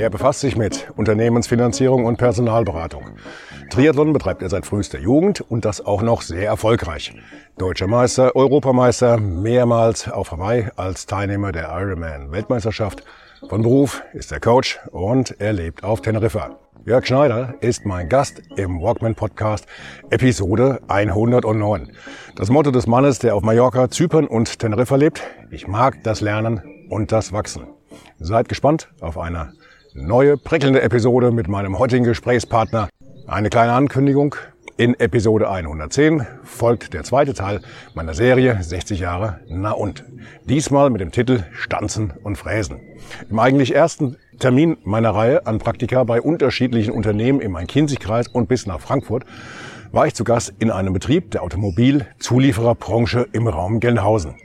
Er befasst sich mit Unternehmensfinanzierung und Personalberatung. Triathlon betreibt er seit frühester Jugend und das auch noch sehr erfolgreich. Deutscher Meister, Europameister, mehrmals auf Hawaii als Teilnehmer der Ironman Weltmeisterschaft. Von Beruf ist er Coach und er lebt auf Teneriffa. Jörg Schneider ist mein Gast im Walkman Podcast Episode 109. Das Motto des Mannes, der auf Mallorca, Zypern und Teneriffa lebt, ich mag das Lernen und das Wachsen. Seid gespannt auf eine neue prickelnde Episode mit meinem heutigen Gesprächspartner. Eine kleine Ankündigung. In Episode 110 folgt der zweite Teil meiner Serie 60 Jahre Na und. Diesmal mit dem Titel Stanzen und Fräsen. Im eigentlich ersten Termin meiner Reihe an Praktika bei unterschiedlichen Unternehmen im Main-Kinzig-Kreis und bis nach Frankfurt war ich zu Gast in einem Betrieb der Automobilzuliefererbranche im Raum Gelnhausen.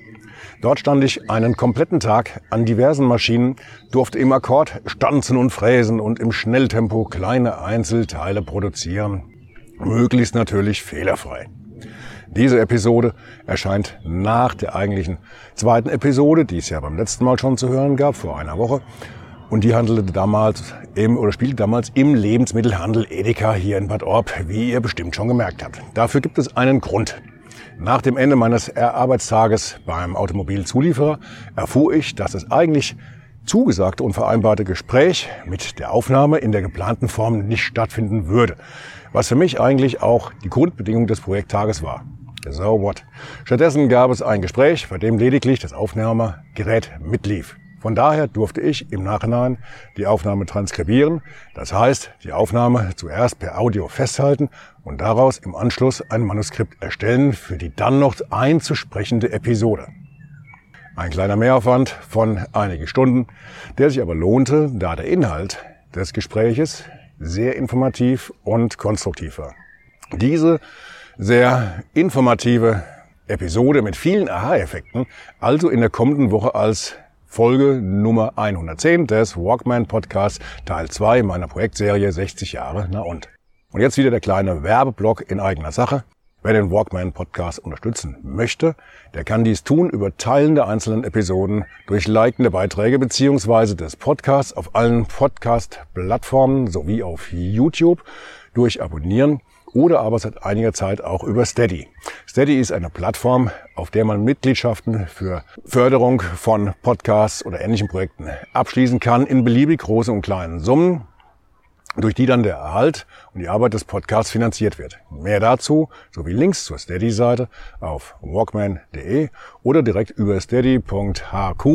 Dort stand ich einen kompletten Tag an diversen Maschinen, durfte im Akkord stanzen und fräsen und im Schnelltempo kleine Einzelteile produzieren. Möglichst natürlich fehlerfrei. Diese Episode erscheint nach der eigentlichen zweiten Episode, die es ja beim letzten Mal schon zu hören gab, vor einer Woche. Und die handelte damals im, oder spielte damals im Lebensmittelhandel Edeka hier in Bad Orb, wie ihr bestimmt schon gemerkt habt. Dafür gibt es einen Grund. Nach dem Ende meines Arbeitstages beim Automobilzulieferer erfuhr ich, dass das eigentlich zugesagte und vereinbarte Gespräch mit der Aufnahme in der geplanten Form nicht stattfinden würde. Was für mich eigentlich auch die Grundbedingung des Projekttages war. So what? Stattdessen gab es ein Gespräch, bei dem lediglich das Aufnahmegerät mitlief. Von daher durfte ich im Nachhinein die Aufnahme transkribieren, das heißt die Aufnahme zuerst per Audio festhalten und daraus im Anschluss ein Manuskript erstellen für die dann noch einzusprechende Episode. Ein kleiner Mehraufwand von einigen Stunden, der sich aber lohnte, da der Inhalt des Gespräches sehr informativ und konstruktiv war. Diese sehr informative Episode mit vielen Aha-Effekten also in der kommenden Woche als Folge Nummer 110 des Walkman Podcasts, Teil 2 meiner Projektserie 60 Jahre na und. Und jetzt wieder der kleine Werbeblock in eigener Sache. Wer den Walkman Podcast unterstützen möchte, der kann dies tun über Teilen der einzelnen Episoden, durch likende Beiträge beziehungsweise des Podcasts auf allen Podcast-Plattformen sowie auf YouTube, durch Abonnieren oder aber seit einiger Zeit auch über Steady. Steady ist eine Plattform, auf der man Mitgliedschaften für Förderung von Podcasts oder ähnlichen Projekten abschließen kann in beliebig großen und kleinen Summen durch die dann der Erhalt und die Arbeit des Podcasts finanziert wird. Mehr dazu sowie Links zur Steady-Seite auf walkman.de oder direkt über steady.hq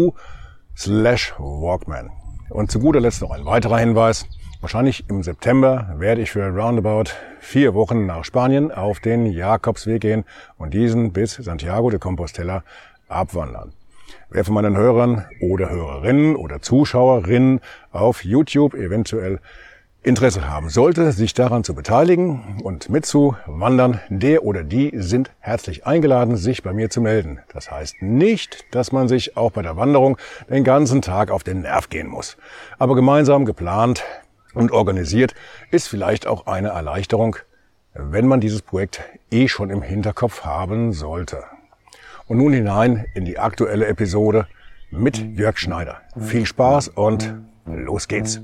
slash walkman. Und zu guter Letzt noch ein weiterer Hinweis. Wahrscheinlich im September werde ich für roundabout vier Wochen nach Spanien auf den Jakobsweg gehen und diesen bis Santiago de Compostela abwandern. Wer von meinen Hörern oder Hörerinnen oder Zuschauerinnen auf YouTube eventuell Interesse haben sollte, sich daran zu beteiligen und mitzuwandern, der oder die sind herzlich eingeladen, sich bei mir zu melden. Das heißt nicht, dass man sich auch bei der Wanderung den ganzen Tag auf den Nerv gehen muss. Aber gemeinsam geplant und organisiert, ist vielleicht auch eine Erleichterung, wenn man dieses Projekt eh schon im Hinterkopf haben sollte. Und nun hinein in die aktuelle Episode mit Jörg Schneider. Viel Spaß und los geht's.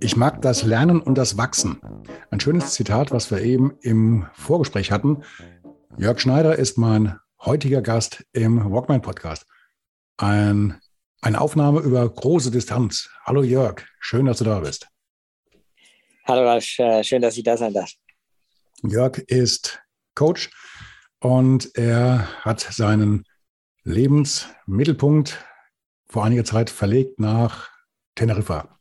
Ich mag das Lernen und das Wachsen. Ein schönes Zitat, was wir eben im Vorgespräch hatten. Jörg Schneider ist mein heutiger Gast im Walkman Podcast ein, eine Aufnahme über große Distanz. Hallo Jörg, schön, dass du da bist. Hallo Ralf, äh, schön, dass ich da sein darf. Jörg ist Coach und er hat seinen Lebensmittelpunkt vor einiger Zeit verlegt nach Teneriffa.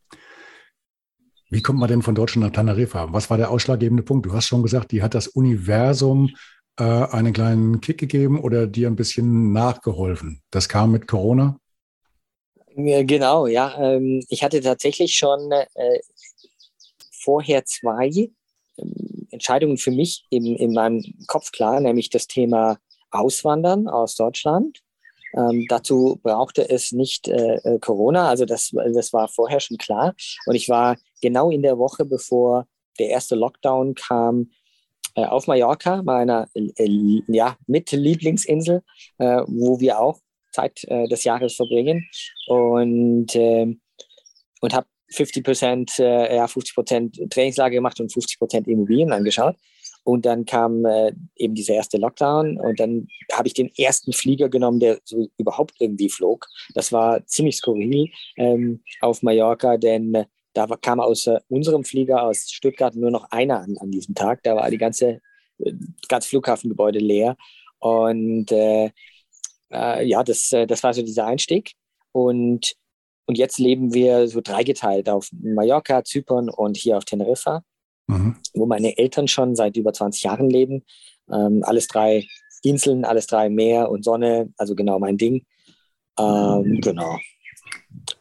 Wie kommt man denn von Deutschland nach Teneriffa? Was war der ausschlaggebende Punkt? Du hast schon gesagt, die hat das Universum äh, einen kleinen Kick gegeben oder dir ein bisschen nachgeholfen? Das kam mit Corona? Genau, ja. Ähm, ich hatte tatsächlich schon äh, vorher zwei ähm, Entscheidungen für mich in, in meinem Kopf klar, nämlich das Thema Auswandern aus Deutschland. Ähm, dazu brauchte es nicht äh, äh Corona, also das, das war vorher schon klar. Und ich war genau in der Woche, bevor der erste Lockdown kam, äh, auf Mallorca, meiner äh, ja, mit Lieblingsinsel, äh, wo wir auch Zeit äh, des Jahres verbringen. Und, ähm, und habe 50 Prozent, äh, ja, 50 Prozent gemacht und 50 Prozent Immobilien angeschaut. Und dann kam äh, eben dieser erste Lockdown und dann habe ich den ersten Flieger genommen, der so überhaupt irgendwie flog. Das war ziemlich skurril ähm, auf Mallorca, denn da kam außer unserem Flieger aus Stuttgart nur noch einer an, an diesem Tag. Da war die ganze, äh, ganze Flughafengebäude leer. Und äh, äh, ja, das, äh, das war so dieser Einstieg. Und und jetzt leben wir so dreigeteilt auf Mallorca, Zypern und hier auf Teneriffa, mhm. wo meine Eltern schon seit über 20 Jahren leben. Ähm, alles drei Inseln, alles drei Meer und Sonne, also genau mein Ding. Ähm, genau.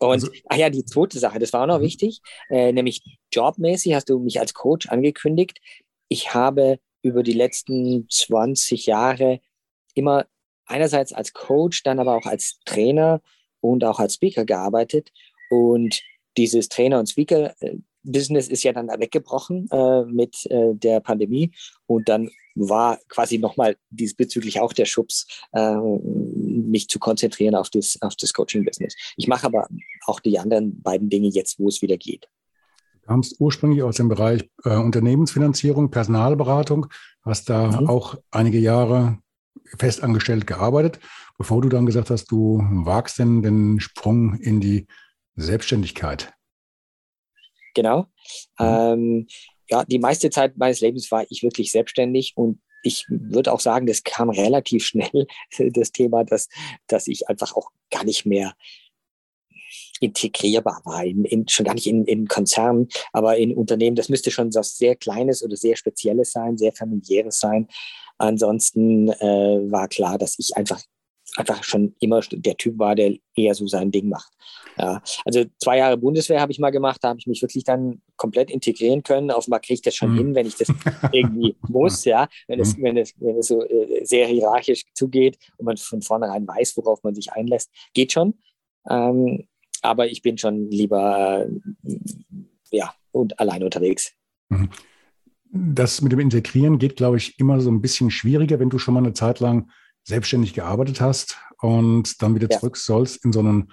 Und, also, ach ja, die zweite Sache, das war auch noch mhm. wichtig, äh, nämlich jobmäßig hast du mich als Coach angekündigt. Ich habe über die letzten 20 Jahre immer einerseits als Coach, dann aber auch als Trainer und auch als Speaker gearbeitet. Und dieses Trainer- und Speaker-Business ist ja dann weggebrochen äh, mit äh, der Pandemie. Und dann war quasi nochmal diesbezüglich auch der Schubs, äh, mich zu konzentrieren auf das, auf das Coaching-Business. Ich mache aber auch die anderen beiden Dinge jetzt, wo es wieder geht. Du kamst ursprünglich aus dem Bereich äh, Unternehmensfinanzierung, Personalberatung, hast da mhm. auch einige Jahre festangestellt gearbeitet, bevor du dann gesagt hast, du wagst denn den Sprung in die Selbstständigkeit. Genau. Mhm. Ähm, ja, die meiste Zeit meines Lebens war ich wirklich selbstständig und ich würde auch sagen, das kam relativ schnell, das Thema, dass, dass ich einfach auch gar nicht mehr integrierbar war, in, in, schon gar nicht in, in Konzernen, aber in Unternehmen. Das müsste schon was sehr Kleines oder sehr Spezielles sein, sehr familiäres sein. Ansonsten äh, war klar, dass ich einfach einfach schon immer der Typ war, der eher so sein Ding macht. Ja, also zwei Jahre Bundeswehr habe ich mal gemacht, da habe ich mich wirklich dann komplett integrieren können. Offenbar kriege ich das schon mhm. hin, wenn ich das irgendwie muss, ja, wenn es, mhm. wenn es, wenn es so äh, sehr hierarchisch zugeht und man von vornherein weiß, worauf man sich einlässt, geht schon. Ähm, aber ich bin schon lieber äh, ja und allein unterwegs. Mhm. Das mit dem Integrieren geht, glaube ich, immer so ein bisschen schwieriger, wenn du schon mal eine Zeit lang selbstständig gearbeitet hast und dann wieder ja. zurück sollst in so einen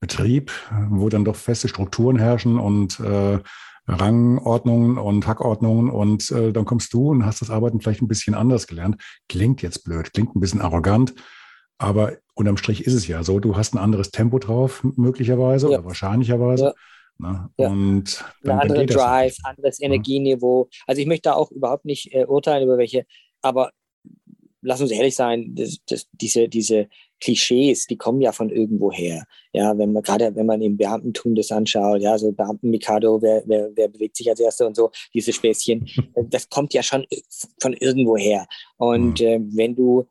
Betrieb, wo dann doch feste Strukturen herrschen und äh, Rangordnungen und Hackordnungen und äh, dann kommst du und hast das Arbeiten vielleicht ein bisschen anders gelernt. Klingt jetzt blöd, klingt ein bisschen arrogant, aber unterm Strich ist es ja so, du hast ein anderes Tempo drauf, möglicherweise ja. oder wahrscheinlicherweise. Ja. Ne? Ja. Und dann, Ein anderer Drive, anderes Energieniveau. Also ich möchte da auch überhaupt nicht äh, urteilen über welche, aber lass uns ehrlich sein, das, das, diese, diese Klischees, die kommen ja von irgendwo her. Ja, wenn man gerade, wenn man im Beamtentum das anschaut, ja, so Beamten-Mikado, wer, wer, wer bewegt sich als Erster und so, diese Späßchen, das kommt ja schon von irgendwo her. Und mhm. äh, wenn du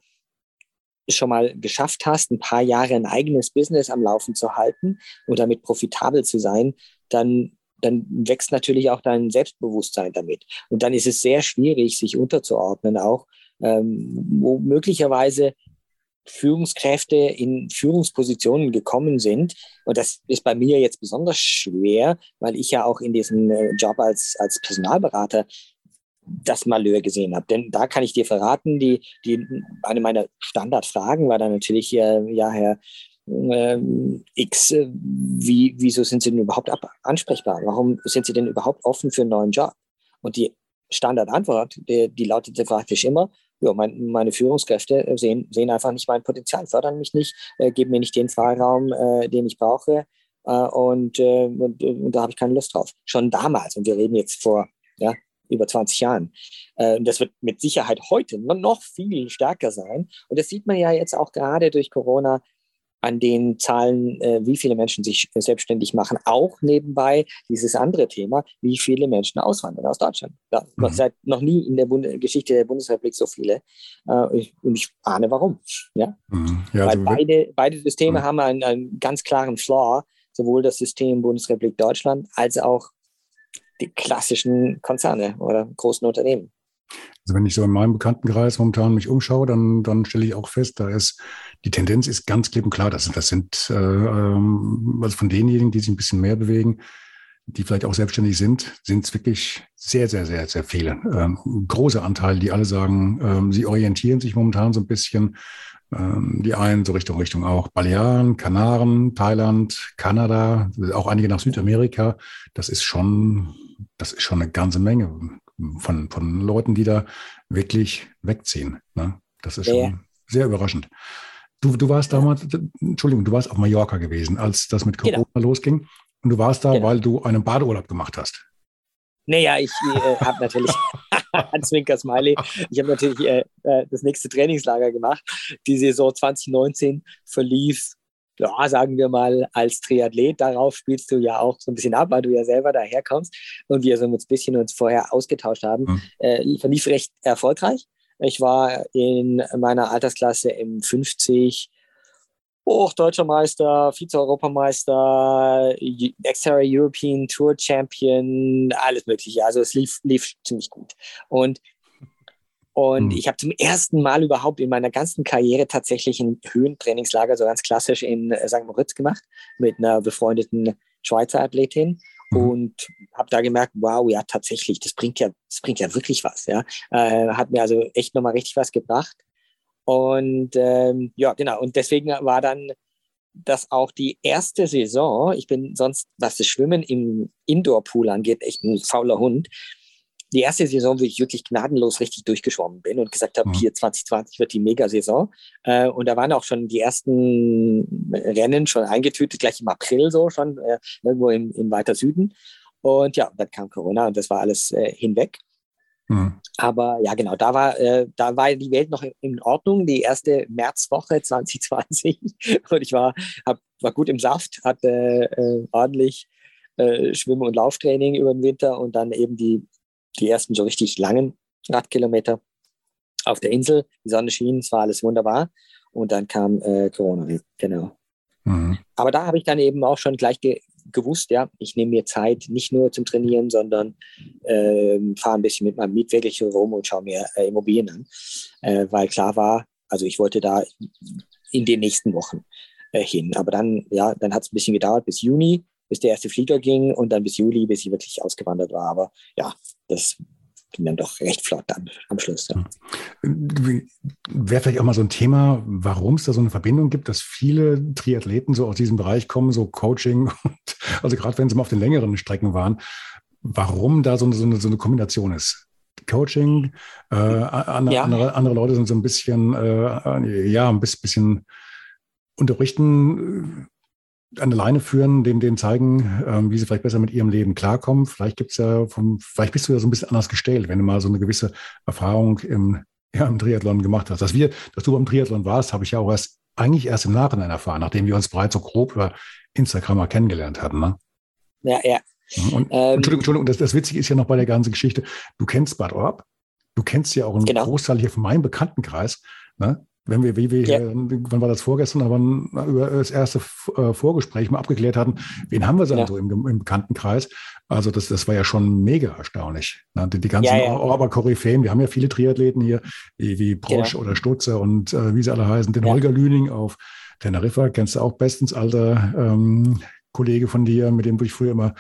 schon mal geschafft hast, ein paar Jahre ein eigenes Business am Laufen zu halten und damit profitabel zu sein, dann, dann wächst natürlich auch dein Selbstbewusstsein damit. Und dann ist es sehr schwierig, sich unterzuordnen auch, ähm, wo möglicherweise Führungskräfte in Führungspositionen gekommen sind. Und das ist bei mir jetzt besonders schwer, weil ich ja auch in diesem äh, Job als, als Personalberater das Malheur gesehen habe. Denn da kann ich dir verraten, die, die, eine meiner Standardfragen war dann natürlich, äh, ja, Herr äh, X, äh, wie, wieso sind Sie denn überhaupt ansprechbar? Warum sind Sie denn überhaupt offen für einen neuen Job? Und die Standardantwort, die, die lautete praktisch immer, ja, mein, meine Führungskräfte sehen, sehen einfach nicht mein Potenzial, fördern mich nicht, äh, geben mir nicht den Freiraum, äh, den ich brauche. Äh, und, äh, und, und, da habe ich keine Lust drauf. Schon damals, und wir reden jetzt vor ja, über 20 Jahren. Äh, das wird mit Sicherheit heute noch viel stärker sein. Und das sieht man ja jetzt auch gerade durch Corona. An den Zahlen, äh, wie viele Menschen sich selbstständig machen. Auch nebenbei dieses andere Thema, wie viele Menschen auswandern aus Deutschland. Ja, mhm. Seit noch nie in der Bund Geschichte der Bundesrepublik so viele. Äh, ich, und ich ahne warum. Ja? Mhm. ja Weil also beide, beide Systeme mhm. haben einen, einen ganz klaren Flaw, sowohl das System Bundesrepublik Deutschland als auch die klassischen Konzerne oder großen Unternehmen. Also wenn ich so in meinem Bekanntenkreis momentan mich umschaue, dann, dann stelle ich auch fest, da ist die Tendenz ist ganz klipp und klar. Das, das sind äh, ähm, also von denjenigen, die sich ein bisschen mehr bewegen, die vielleicht auch selbstständig sind, sind es wirklich sehr, sehr, sehr, sehr viele. Ähm, große Anteile, die alle sagen, ähm, sie orientieren sich momentan so ein bisschen. Ähm, die einen so Richtung Richtung auch Balearen, Kanaren, Thailand, Kanada, auch einige nach Südamerika. Das ist schon, das ist schon eine ganze Menge von, von Leuten, die da wirklich wegziehen. Ne? Das ist schon ja. sehr überraschend. Du, du warst damals, Entschuldigung, du warst auf Mallorca gewesen, als das mit Corona genau. losging. Und du warst da, genau. weil du einen Badeurlaub gemacht hast. Naja, ich äh, habe natürlich, Zwinker Smiley, ich habe natürlich äh, äh, das nächste Trainingslager gemacht. Die Saison 2019 verlief, ja, sagen wir mal, als Triathlet. Darauf spielst du ja auch so ein bisschen ab, weil du ja selber daherkommst. Und wir so ein bisschen uns vorher ausgetauscht haben. Mhm. Äh, verlief recht erfolgreich. Ich war in meiner Altersklasse im 50 hoch deutscher Meister, Vize-Europameister, Xterra European Tour Champion, alles Mögliche. Also es lief, lief ziemlich gut. Und, und mhm. ich habe zum ersten Mal überhaupt in meiner ganzen Karriere tatsächlich ein Höhentrainingslager, so ganz klassisch in St. Moritz gemacht, mit einer befreundeten Schweizer Athletin. Mhm. und habe da gemerkt, wow, ja, tatsächlich, das bringt ja, das bringt ja wirklich was, ja. Äh, hat mir also echt nochmal richtig was gebracht. Und ähm, ja, genau. Und deswegen war dann das auch die erste Saison. Ich bin sonst, was das Schwimmen im Indoor-Pool angeht, echt ein fauler Hund die erste Saison, wo ich wirklich gnadenlos richtig durchgeschwommen bin und gesagt habe, mhm. hier 2020 wird die Mega-Saison. Äh, und da waren auch schon die ersten Rennen schon eingetütet, gleich im April so schon, äh, irgendwo im, im weiter Süden. Und ja, dann kam Corona und das war alles äh, hinweg. Mhm. Aber ja, genau, da war, äh, da war die Welt noch in Ordnung, die erste Märzwoche 2020. Und ich war, hab, war gut im Saft, hatte äh, ordentlich äh, Schwimm- und Lauftraining über den Winter und dann eben die die ersten so richtig langen Radkilometer auf der Insel. Die Sonne schien, es war alles wunderbar. Und dann kam äh, Corona, genau. Mhm. Aber da habe ich dann eben auch schon gleich ge gewusst, ja, ich nehme mir Zeit nicht nur zum Trainieren, sondern äh, fahre ein bisschen mit meinem Mietwagen rum und schaue mir äh, Immobilien an. Äh, weil klar war, also ich wollte da in den nächsten Wochen äh, hin. Aber dann, ja, dann hat es ein bisschen gedauert bis Juni bis der erste Flieger ging und dann bis Juli, bis ich wirklich ausgewandert war. Aber ja, das ging dann doch recht flott am, am Schluss. Ja. Wäre vielleicht auch mal so ein Thema, warum es da so eine Verbindung gibt, dass viele Triathleten so aus diesem Bereich kommen, so Coaching, und, also gerade wenn sie mal auf den längeren Strecken waren, warum da so eine, so eine, so eine Kombination ist. Coaching, äh, andere, ja. andere, andere, Leute sind so ein bisschen, äh, ja, ein bisschen unterrichten an der Leine führen, denen, denen zeigen, ähm, wie sie vielleicht besser mit ihrem Leben klarkommen. Vielleicht gibt's ja vom, vielleicht bist du ja so ein bisschen anders gestellt, wenn du mal so eine gewisse Erfahrung im, ja, im Triathlon gemacht hast. Dass wir, dass du beim Triathlon warst, habe ich ja auch erst, eigentlich erst im Nachhinein erfahren, nachdem wir uns bereits so grob über Instagram mal kennengelernt hatten. Ne? Ja, ja. Und, ähm, Entschuldigung, Entschuldigung, das, das Witzige ist ja noch bei der ganzen Geschichte, du kennst Bad Orb, du kennst ja auch einen genau. Großteil hier von meinem Bekanntenkreis. Ne? Wenn wir, wie wir ja. hier, wann war das vorgestern, aber über das erste äh, Vorgespräch mal abgeklärt hatten, wen haben wir denn ja. so im, im, Bekanntenkreis? Also das, das war ja schon mega erstaunlich. Ne? Die, die ganzen ja, ja. Oberkoryphäen, wir haben ja viele Triathleten hier, wie, wie Brosch oder Stutzer und äh, wie sie alle heißen. Den Holger Lüning auf Teneriffa, kennst du auch bestens, alter ähm, Kollege von dir, mit dem du dich früher immer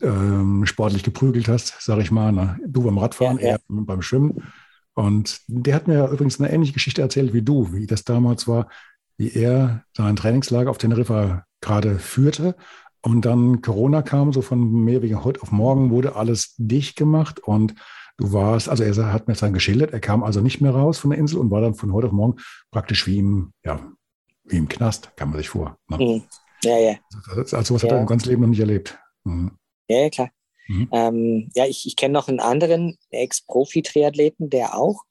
ähm, sportlich geprügelt hast, sag ich mal. Ne? Du beim Radfahren, er beim Schwimmen. Und der hat mir übrigens eine ähnliche Geschichte erzählt wie du, wie das damals war, wie er sein Trainingslager auf Teneriffa gerade führte. Und dann Corona kam, so von mehr wegen heute auf morgen wurde alles dicht gemacht und du warst, also er hat mir das dann geschildert, er kam also nicht mehr raus von der Insel und war dann von heute auf morgen praktisch wie im, ja, wie im Knast, kann man sich vor. Ne? Mhm. Ja, ja. Also, also was ja. hat er im ganzen Leben noch nicht erlebt. Mhm. Ja, ja, klar. Mhm. Ähm, ja, ich, ich kenne noch einen anderen Ex-Profi-Triathleten, der auch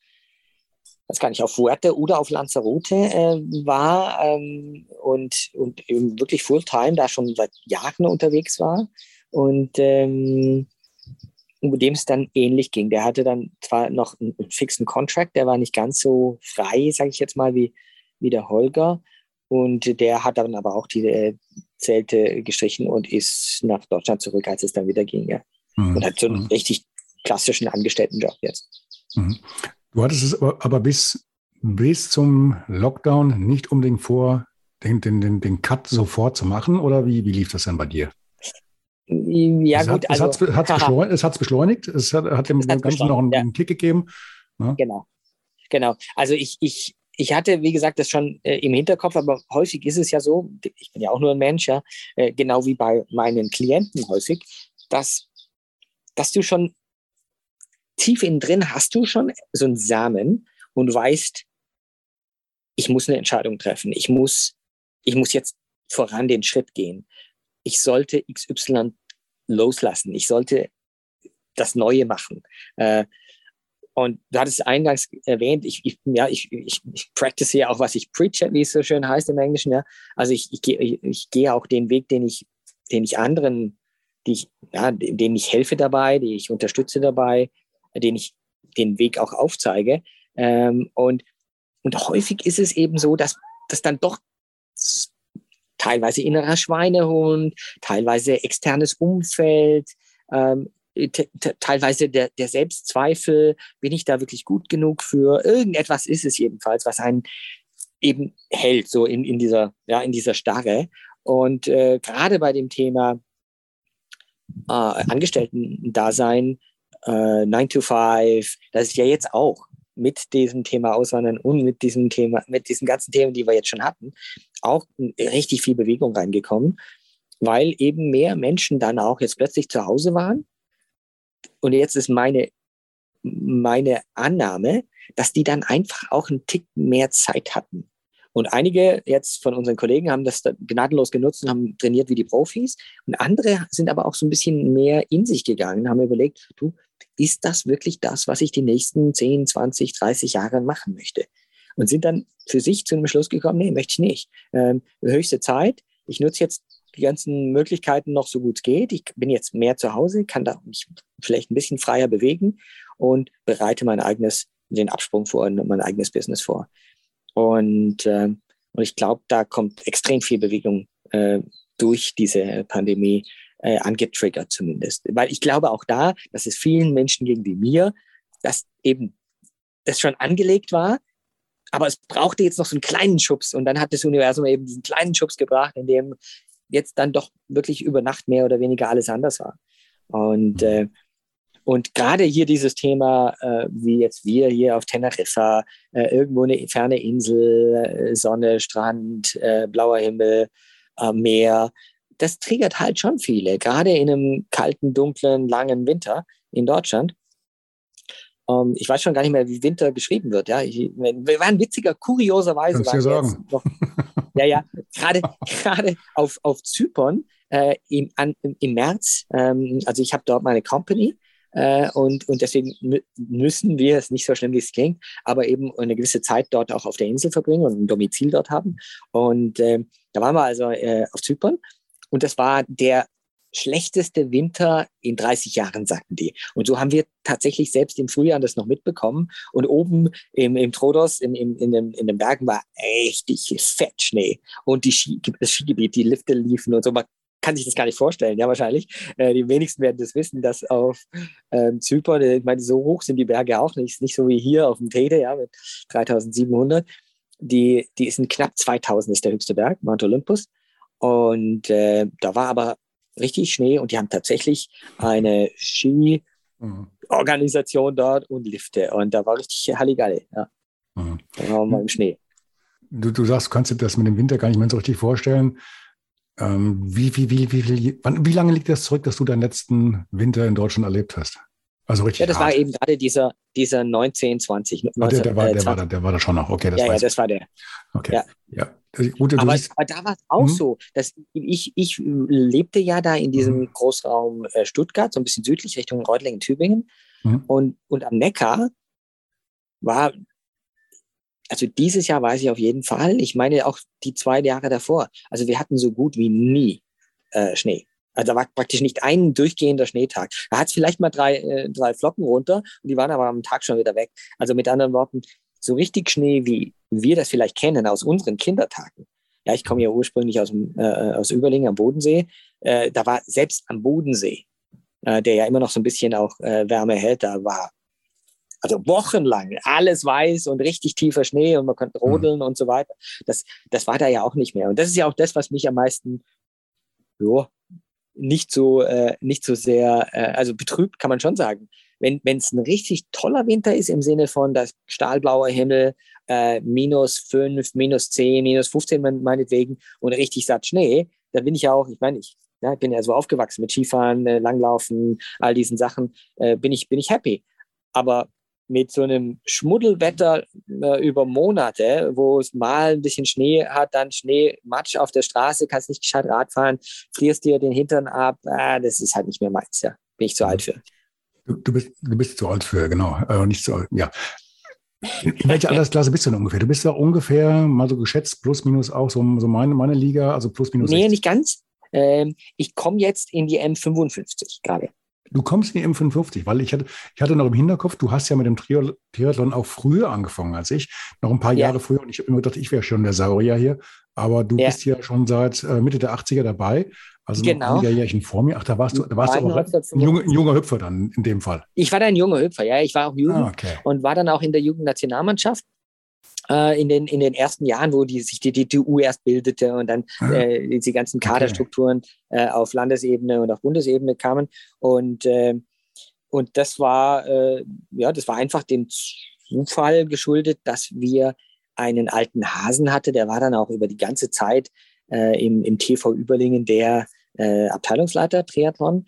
weiß gar nicht, auf Fuerte oder auf Lanzarote äh, war ähm, und, und eben wirklich Fulltime da schon seit Jahren unterwegs war. Und ähm, dem es dann ähnlich ging. Der hatte dann zwar noch einen, fixen Contract, der war nicht ganz so frei, sage ich jetzt mal, wie, wie der Holger. Und der hat dann aber auch die äh, Zelte gestrichen und ist nach Deutschland zurück, als es dann wieder ging. Ja. Mhm. Und hat so einen mhm. richtig klassischen Angestelltenjob jetzt. Mhm. Du hattest es aber, aber bis, bis zum Lockdown nicht unbedingt vor, den, den, den, den Cut sofort zu machen, oder wie, wie lief das denn bei dir? Ja, es gut. Hat, also, es hat es beschleunigt, beschleunigt, es hat, hat dem Ganzen noch einen, ja. Kick gegeben. Ne? Genau. Genau. Also ich, ich, ich hatte, wie gesagt, das schon äh, im Hinterkopf, aber häufig ist es ja so, ich bin ja auch nur ein Mensch, ja, äh, genau wie bei meinen Klienten häufig, dass, dass du schon tief innen drin hast du schon so einen Samen und weißt, ich muss eine Entscheidung treffen. Ich muss, ich muss jetzt voran den Schritt gehen ich sollte XY loslassen. Ich sollte das Neue machen. Äh, und du hattest eingangs erwähnt, ich, ich, ja, ich, ich, ich practice ja auch, was ich preach, wie es so schön heißt im Englischen. Ja. Also ich, ich, ich, ich gehe auch den Weg, den ich, den ich anderen, die ich, ja, denen ich helfe dabei, die ich unterstütze dabei, den ich den Weg auch aufzeige. Ähm, und, und häufig ist es eben so, dass, dass dann doch teilweise innerer Schweinehund, teilweise externes Umfeld, ähm, teilweise der, der Selbstzweifel, bin ich da wirklich gut genug für? Irgendetwas ist es jedenfalls, was einen eben hält, so in, in, dieser, ja, in dieser Starre. Und äh, gerade bei dem Thema äh, Angestellten-Dasein, äh, 9 to 5, das ist ja jetzt auch mit diesem Thema Auswandern und mit diesem Thema, mit diesen ganzen Themen, die wir jetzt schon hatten, auch richtig viel Bewegung reingekommen, weil eben mehr Menschen dann auch jetzt plötzlich zu Hause waren. Und jetzt ist meine, meine Annahme, dass die dann einfach auch einen Tick mehr Zeit hatten. Und einige jetzt von unseren Kollegen haben das gnadenlos genutzt und haben trainiert wie die Profis. Und andere sind aber auch so ein bisschen mehr in sich gegangen, haben überlegt, du, ist das wirklich das, was ich die nächsten 10, 20, 30 Jahre machen möchte? Und sind dann für sich zu einem Schluss gekommen, nee, möchte ich nicht. Ähm, höchste Zeit. Ich nutze jetzt die ganzen Möglichkeiten noch so gut es geht. Ich bin jetzt mehr zu Hause, kann da mich vielleicht ein bisschen freier bewegen und bereite mein eigenes, den Absprung vor und mein eigenes Business vor. Und, äh, und ich glaube, da kommt extrem viel Bewegung äh, durch diese Pandemie äh, angetriggert zumindest. Weil ich glaube auch da, dass es vielen Menschen ging wie mir, dass eben das schon angelegt war, aber es brauchte jetzt noch so einen kleinen Schubs und dann hat das Universum eben diesen kleinen Schubs gebracht, in dem jetzt dann doch wirklich über Nacht mehr oder weniger alles anders war. Und, mhm. äh, und gerade hier dieses Thema, äh, wie jetzt wir hier auf Teneriffa, äh, irgendwo eine ferne Insel, äh, Sonne, Strand, äh, blauer Himmel, äh, Meer, das triggert halt schon viele, gerade in einem kalten, dunklen, langen Winter in Deutschland. Um, ähm, ich weiß schon gar nicht mehr, wie Winter geschrieben wird. Ja, ich, wir waren witziger, kurioserweise. Waren sagen. Noch, ja, ja, gerade gerade auf, auf Zypern äh, im, an, im März. Ähm, also ich habe dort meine Company äh, und, und deswegen müssen wir, es nicht so schlimm, wie es klingt, aber eben eine gewisse Zeit dort auch auf der Insel verbringen und ein Domizil dort haben. Und äh, da waren wir also äh, auf Zypern und das war der schlechteste Winter in 30 Jahren, sagten die. Und so haben wir tatsächlich selbst im Frühjahr das noch mitbekommen. Und oben im, im Trodos, in, in, in, den, in den Bergen, war richtig fett Schnee. Und die Ski, das Skigebiet, die Lifte liefen und so. Man kann sich das gar nicht vorstellen, ja, wahrscheinlich. Äh, die wenigsten werden das wissen, dass auf ähm, Zypern, ich meine, so hoch sind die Berge auch nicht. Nicht so wie hier auf dem Tede, ja, mit 3700. Die, die sind knapp 2000, ist der höchste Berg, Mount Olympus. Und äh, da war aber richtig Schnee und die haben tatsächlich eine Ski-Organisation mhm. dort und Lifte. Und da war richtig Halligalle. Ja. Mhm. Da waren wir mal im Schnee. Du, du sagst, kannst du das mit dem Winter gar nicht mehr so richtig vorstellen. Ähm, wie, wie, wie, wie, wie, wann, wie lange liegt das zurück, dass du deinen letzten Winter in Deutschland erlebt hast? Also richtig. Ja, das hart. war eben gerade dieser, dieser 19, 20. 19, oh, der, der, war, der, war da, der war da schon noch. Okay, das ja, ja, das war der. Okay. Ja. ja. Gut, aber, aber, da war es auch mhm. so, dass ich, ich lebte ja da in diesem mhm. Großraum äh, Stuttgart, so ein bisschen südlich Richtung Reutlingen, Tübingen. Mhm. Und, und am Neckar war also dieses Jahr weiß ich auf jeden Fall. Ich meine auch die zwei Jahre davor. Also wir hatten so gut wie nie äh, Schnee. Also da war praktisch nicht ein durchgehender Schneetag. Da hat es vielleicht mal drei, äh, drei Flocken runter und die waren aber am Tag schon wieder weg. Also mit anderen Worten, so richtig Schnee, wie wir das vielleicht kennen aus unseren Kindertagen. Ja, ich komme ja ursprünglich aus, äh, aus Überlingen am Bodensee. Äh, da war selbst am Bodensee, äh, der ja immer noch so ein bisschen auch äh, Wärme hält, da war also wochenlang alles weiß und richtig tiefer Schnee und man konnte mhm. rodeln mhm. und so weiter. Das, das war da ja auch nicht mehr. Und das ist ja auch das, was mich am meisten jo, nicht so äh, nicht so sehr, äh, also betrübt kann man schon sagen. Wenn es ein richtig toller Winter ist im Sinne von das stahlblaue Himmel, äh, minus fünf, minus zehn, minus 15 meinetwegen und richtig satt Schnee, da bin ich auch, ich meine, ich ja, ich bin ja so aufgewachsen mit Skifahren, äh, Langlaufen, all diesen Sachen, äh, bin, ich, bin ich happy. Aber mit so einem Schmuddelwetter äh, über Monate, wo es mal ein bisschen Schnee hat, dann Schnee, Matsch auf der Straße, kannst nicht gescheit Rad fahren, frierst dir den Hintern ab, ah, das ist halt nicht mehr meins, ja. Bin ich zu alt für. Du, du bist, du bist zu alt für, genau. Äh, nicht zu alt, ja. In welcher Altersklasse bist du denn ungefähr? Du bist ja ungefähr, mal so geschätzt, plus minus auch so, so meine, meine Liga, also plus minus. Nee, 60. nicht ganz. Ähm, ich komme jetzt in die M55 gerade. Du kommst in die M55, weil ich hatte, ich hatte noch im Hinterkopf, du hast ja mit dem Triathlon auch früher angefangen als ich, noch ein paar ja. Jahre früher. Und ich habe immer gedacht, ich wäre schon der Saurier hier. Aber du ja. bist ja schon seit äh, Mitte der 80er dabei. Also genau. ein Jährchen vor mir. Ach, da warst du, da warst du aber ein junger, ein junger Hüpfer dann in dem Fall. Ich war da ein junger Hüpfer, ja. Ich war auch jung ah, okay. und war dann auch in der Jugendnationalmannschaft äh, in, den, in den ersten Jahren, wo die, sich die DTU erst bildete und dann ah, äh, diese ganzen Kaderstrukturen äh, auf Landesebene und auf Bundesebene kamen. Und, äh, und das war, äh, ja, das war einfach dem Zufall geschuldet, dass wir einen alten Hasen hatte, der war dann auch über die ganze Zeit äh, im, im TV Überlingen der äh, Abteilungsleiter Triathlon.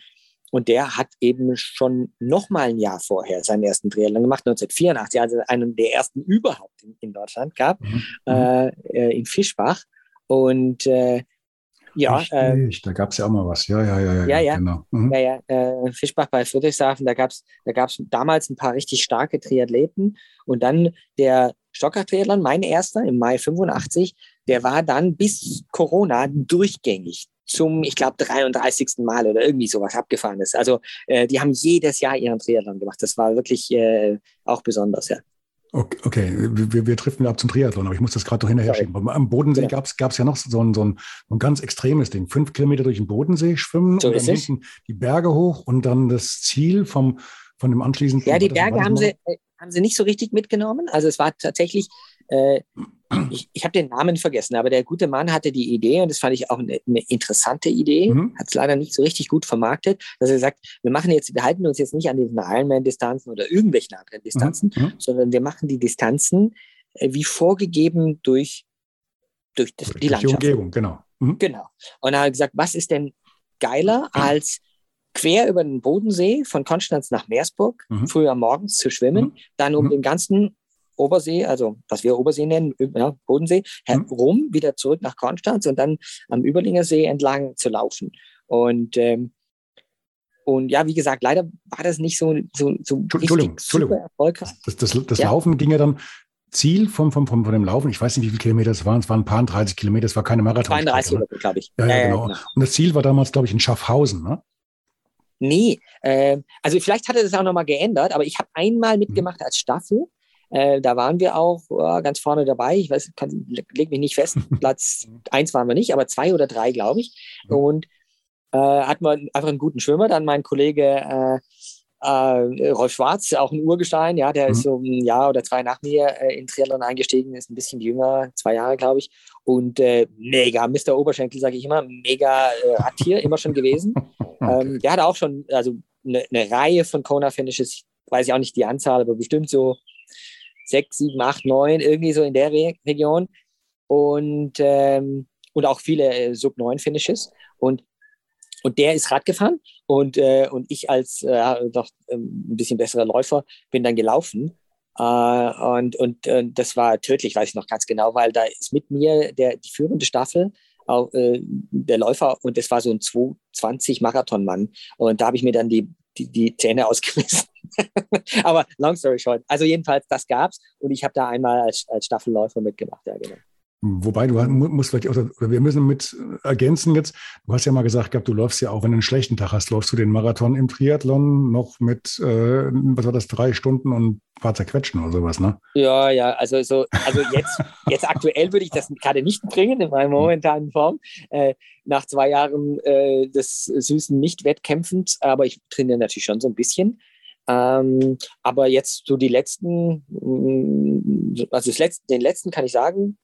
Und der hat eben schon noch mal ein Jahr vorher seinen ersten Triathlon gemacht, 1984, also einen der ersten überhaupt in, in Deutschland gab, mhm. äh, äh in Fischbach. Und äh, ja, äh, da gab es ja auch mal was. Ja, ja, ja, ja, ja, ja. genau. Mhm. Ja, ja, äh, Fischbach bei Friedrichshafen, da gab es da gab's damals ein paar richtig starke Triathleten. Und dann der Stocker-Triathlon, mein erster im Mai 85, der war dann bis Corona durchgängig zum, ich glaube, 33. Mal oder irgendwie sowas abgefahren ist. Also äh, die haben jedes Jahr ihren Triathlon gemacht. Das war wirklich äh, auch besonders, ja. Okay, okay. Wir, wir driften ab zum Triathlon, aber ich muss das gerade doch hinterher schieben. Am Bodensee ja. gab es ja noch so ein, so, ein, so ein ganz extremes Ding. Fünf Kilometer durch den Bodensee schwimmen so und dann hinten die Berge hoch und dann das Ziel vom, von dem anschließenden. Ja, die Berge haben sie, äh, haben sie nicht so richtig mitgenommen. Also es war tatsächlich äh, ich, ich habe den Namen vergessen, aber der gute Mann hatte die Idee und das fand ich auch eine, eine interessante Idee, mhm. hat es leider nicht so richtig gut vermarktet, dass er sagt, wir machen jetzt, wir halten uns jetzt nicht an diesen Ironman-Distanzen oder irgendwelchen anderen Distanzen, mhm. mhm. sondern wir machen die Distanzen äh, wie vorgegeben durch, durch, das, durch die Landschaft. Die Umgebung, genau. Mhm. Genau. Und er hat gesagt, was ist denn geiler mhm. als quer über den Bodensee von Konstanz nach Meersburg, mhm. früher morgens zu schwimmen, mhm. dann um mhm. den ganzen Obersee, also was wir Obersee nennen, ja, Bodensee, herum, mhm. wieder zurück nach Konstanz und dann am Überlinger See entlang zu laufen. Und ähm, und ja, wie gesagt, leider war das nicht so, so, so Entschuldigung, Entschuldigung. erfolgreich. Das, das, das ja. Laufen ging ja dann Ziel vom, vom, vom, von dem Laufen, ich weiß nicht, wie viele Kilometer es waren, es waren ein paar 30 Kilometer, es war keine Marathon. 32, glaube ich. Ja, ja, genau. genau. Und das Ziel war damals, glaube ich, in Schaffhausen, ne? Nee, äh, also vielleicht hat er das auch nochmal geändert, aber ich habe einmal mhm. mitgemacht mhm. als Staffel äh, da waren wir auch oh, ganz vorne dabei. Ich weiß, kann, leg mich nicht fest. Platz eins waren wir nicht, aber zwei oder drei, glaube ich. Und äh, hatten wir einfach einen guten Schwimmer. Dann mein Kollege äh, äh, Rolf Schwarz, auch ein Urgestein, ja, der mhm. ist so ein Jahr oder zwei nach mir äh, in Triathlon eingestiegen, ist ein bisschen jünger, zwei Jahre, glaube ich. Und äh, mega, Mr. Oberschenkel, sage ich immer, mega äh, Radtier, immer schon gewesen. okay. ähm, der hat auch schon also eine, eine Reihe von Kona-Finishes, weiß ich auch nicht die Anzahl, aber bestimmt so sechs, sieben, acht, neun, irgendwie so in der Re Region. Und, ähm, und auch viele äh, Sub-9-Finishes. Und, und der ist Rad gefahren und, äh, und ich als äh, doch ähm, ein bisschen besserer Läufer bin dann gelaufen. Äh, und und äh, das war tödlich, weiß ich noch ganz genau, weil da ist mit mir der, die führende Staffel auch, äh, der Läufer und das war so ein 220 Marathonmann. Und da habe ich mir dann die die, die Zähne ausgebissen. Aber long story short. Also jedenfalls, das gab's und ich habe da einmal als, als Staffelläufer mitgemacht, ja genau. Wobei du musst vielleicht auch, wir müssen mit ergänzen jetzt, du hast ja mal gesagt gehabt, du läufst ja auch, wenn du einen schlechten Tag hast, läufst du den Marathon im Triathlon noch mit, äh, was war das, drei Stunden und ein paar zerquetschen oder sowas, ne? Ja, ja, also so, also jetzt, jetzt aktuell würde ich das gerade nicht bringen in meiner momentanen Form. Äh, nach zwei Jahren äh, des süßen Nicht-Wettkämpfens, aber ich trainiere natürlich schon so ein bisschen. Ähm, aber jetzt so die letzten, mm, also letzte, den letzten kann ich sagen,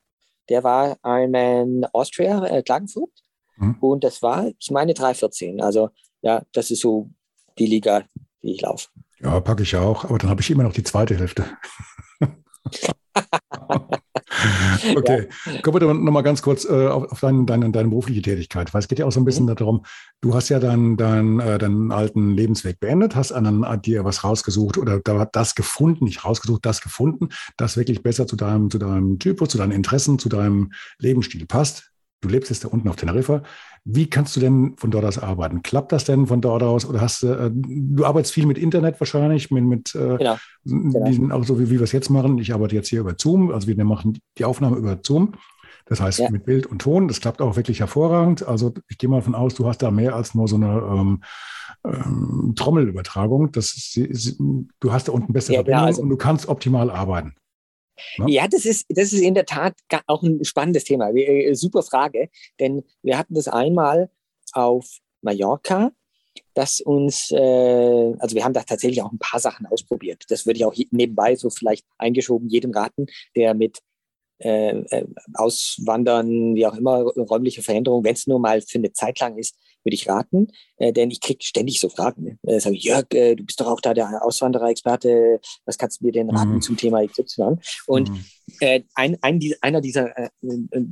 der war ein Austria, äh, Klagenfurt. Mhm. Und das war, ich meine, 3,14. Also ja, das ist so die Liga, die ich laufe. Ja, packe ich auch, aber dann habe ich immer noch die zweite Hälfte. okay, ja. kommen wir noch mal ganz kurz äh, auf, auf deine, deine, deine, berufliche Tätigkeit, weil es geht ja auch so ein bisschen mhm. darum, du hast ja deinen dein, äh, deinen alten Lebensweg beendet, hast an, an dir was rausgesucht oder da, das gefunden, nicht rausgesucht, das gefunden, das wirklich besser zu deinem, zu deinem Typus, zu deinen Interessen, zu deinem Lebensstil passt. Du lebst jetzt da unten auf Teneriffa. Wie kannst du denn von dort aus arbeiten? Klappt das denn von dort aus? Oder hast äh, du arbeitest viel mit Internet wahrscheinlich, mit, mit äh, genau. genau. Diesen, auch so wie, wie wir es jetzt machen. Ich arbeite jetzt hier über Zoom, also wir machen die Aufnahme über Zoom. Das heißt ja. mit Bild und Ton. Das klappt auch wirklich hervorragend. Also ich gehe mal davon aus, du hast da mehr als nur so eine ähm, ähm, Trommelübertragung. Das ist, du hast da unten bessere ja, Verbindung also, und du kannst optimal arbeiten. Ja, das ist, das ist in der Tat auch ein spannendes Thema. Äh, super Frage, denn wir hatten das einmal auf Mallorca, dass uns, äh, also wir haben da tatsächlich auch ein paar Sachen ausprobiert. Das würde ich auch nebenbei so vielleicht eingeschoben jedem raten, der mit äh, äh Auswandern, wie auch immer, räumliche Veränderung, wenn es nur mal für eine Zeit lang ist, würde ich raten, äh, denn ich kriege ständig so Fragen. Ne? Äh, sage ich, Jörg, äh, du bist doch auch da der Auswanderer-Experte, was kannst du mir denn raten mhm. zum Thema XY? Und mhm. äh, ein, ein, einer dieser, äh,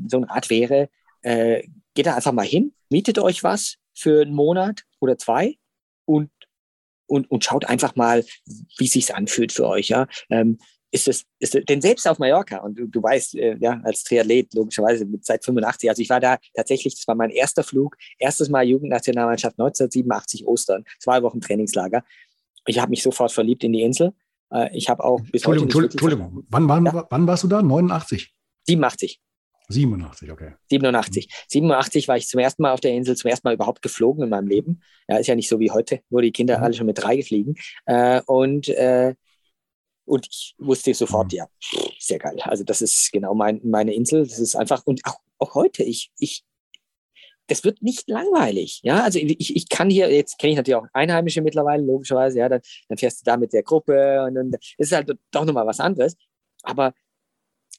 so ein Rat wäre, äh, geht da einfach mal hin, mietet euch was für einen Monat oder zwei und und, und schaut einfach mal, wie es sich anfühlt für euch. Ja? Ähm, ist es, ist es, denn selbst auf Mallorca, und du, du weißt, äh, ja, als Triathlet, logischerweise mit seit 85, also ich war da tatsächlich, das war mein erster Flug, erstes Mal Jugendnationalmannschaft 1987 Ostern, zwei Wochen Trainingslager. Ich habe mich sofort verliebt in die Insel. Äh, ich habe auch bis Entschuldigung, heute Entschuldigung, wann, wann, ja. wann warst du da? 89? 87. 87, okay. 87. 87 war ich zum ersten Mal auf der Insel, zum ersten Mal überhaupt geflogen in meinem Leben. Ja, ist ja nicht so wie heute, wo die Kinder mhm. alle schon mit drei gefliegen. Äh, und äh, und ich wusste sofort, mhm. ja, sehr geil. Also das ist genau mein, meine Insel. Das ist einfach, und auch, auch heute, ich, ich, das wird nicht langweilig. Ja, also ich, ich kann hier, jetzt kenne ich natürlich auch Einheimische mittlerweile, logischerweise, ja, dann, dann fährst du da mit der Gruppe und dann ist halt doch nochmal was anderes. Aber,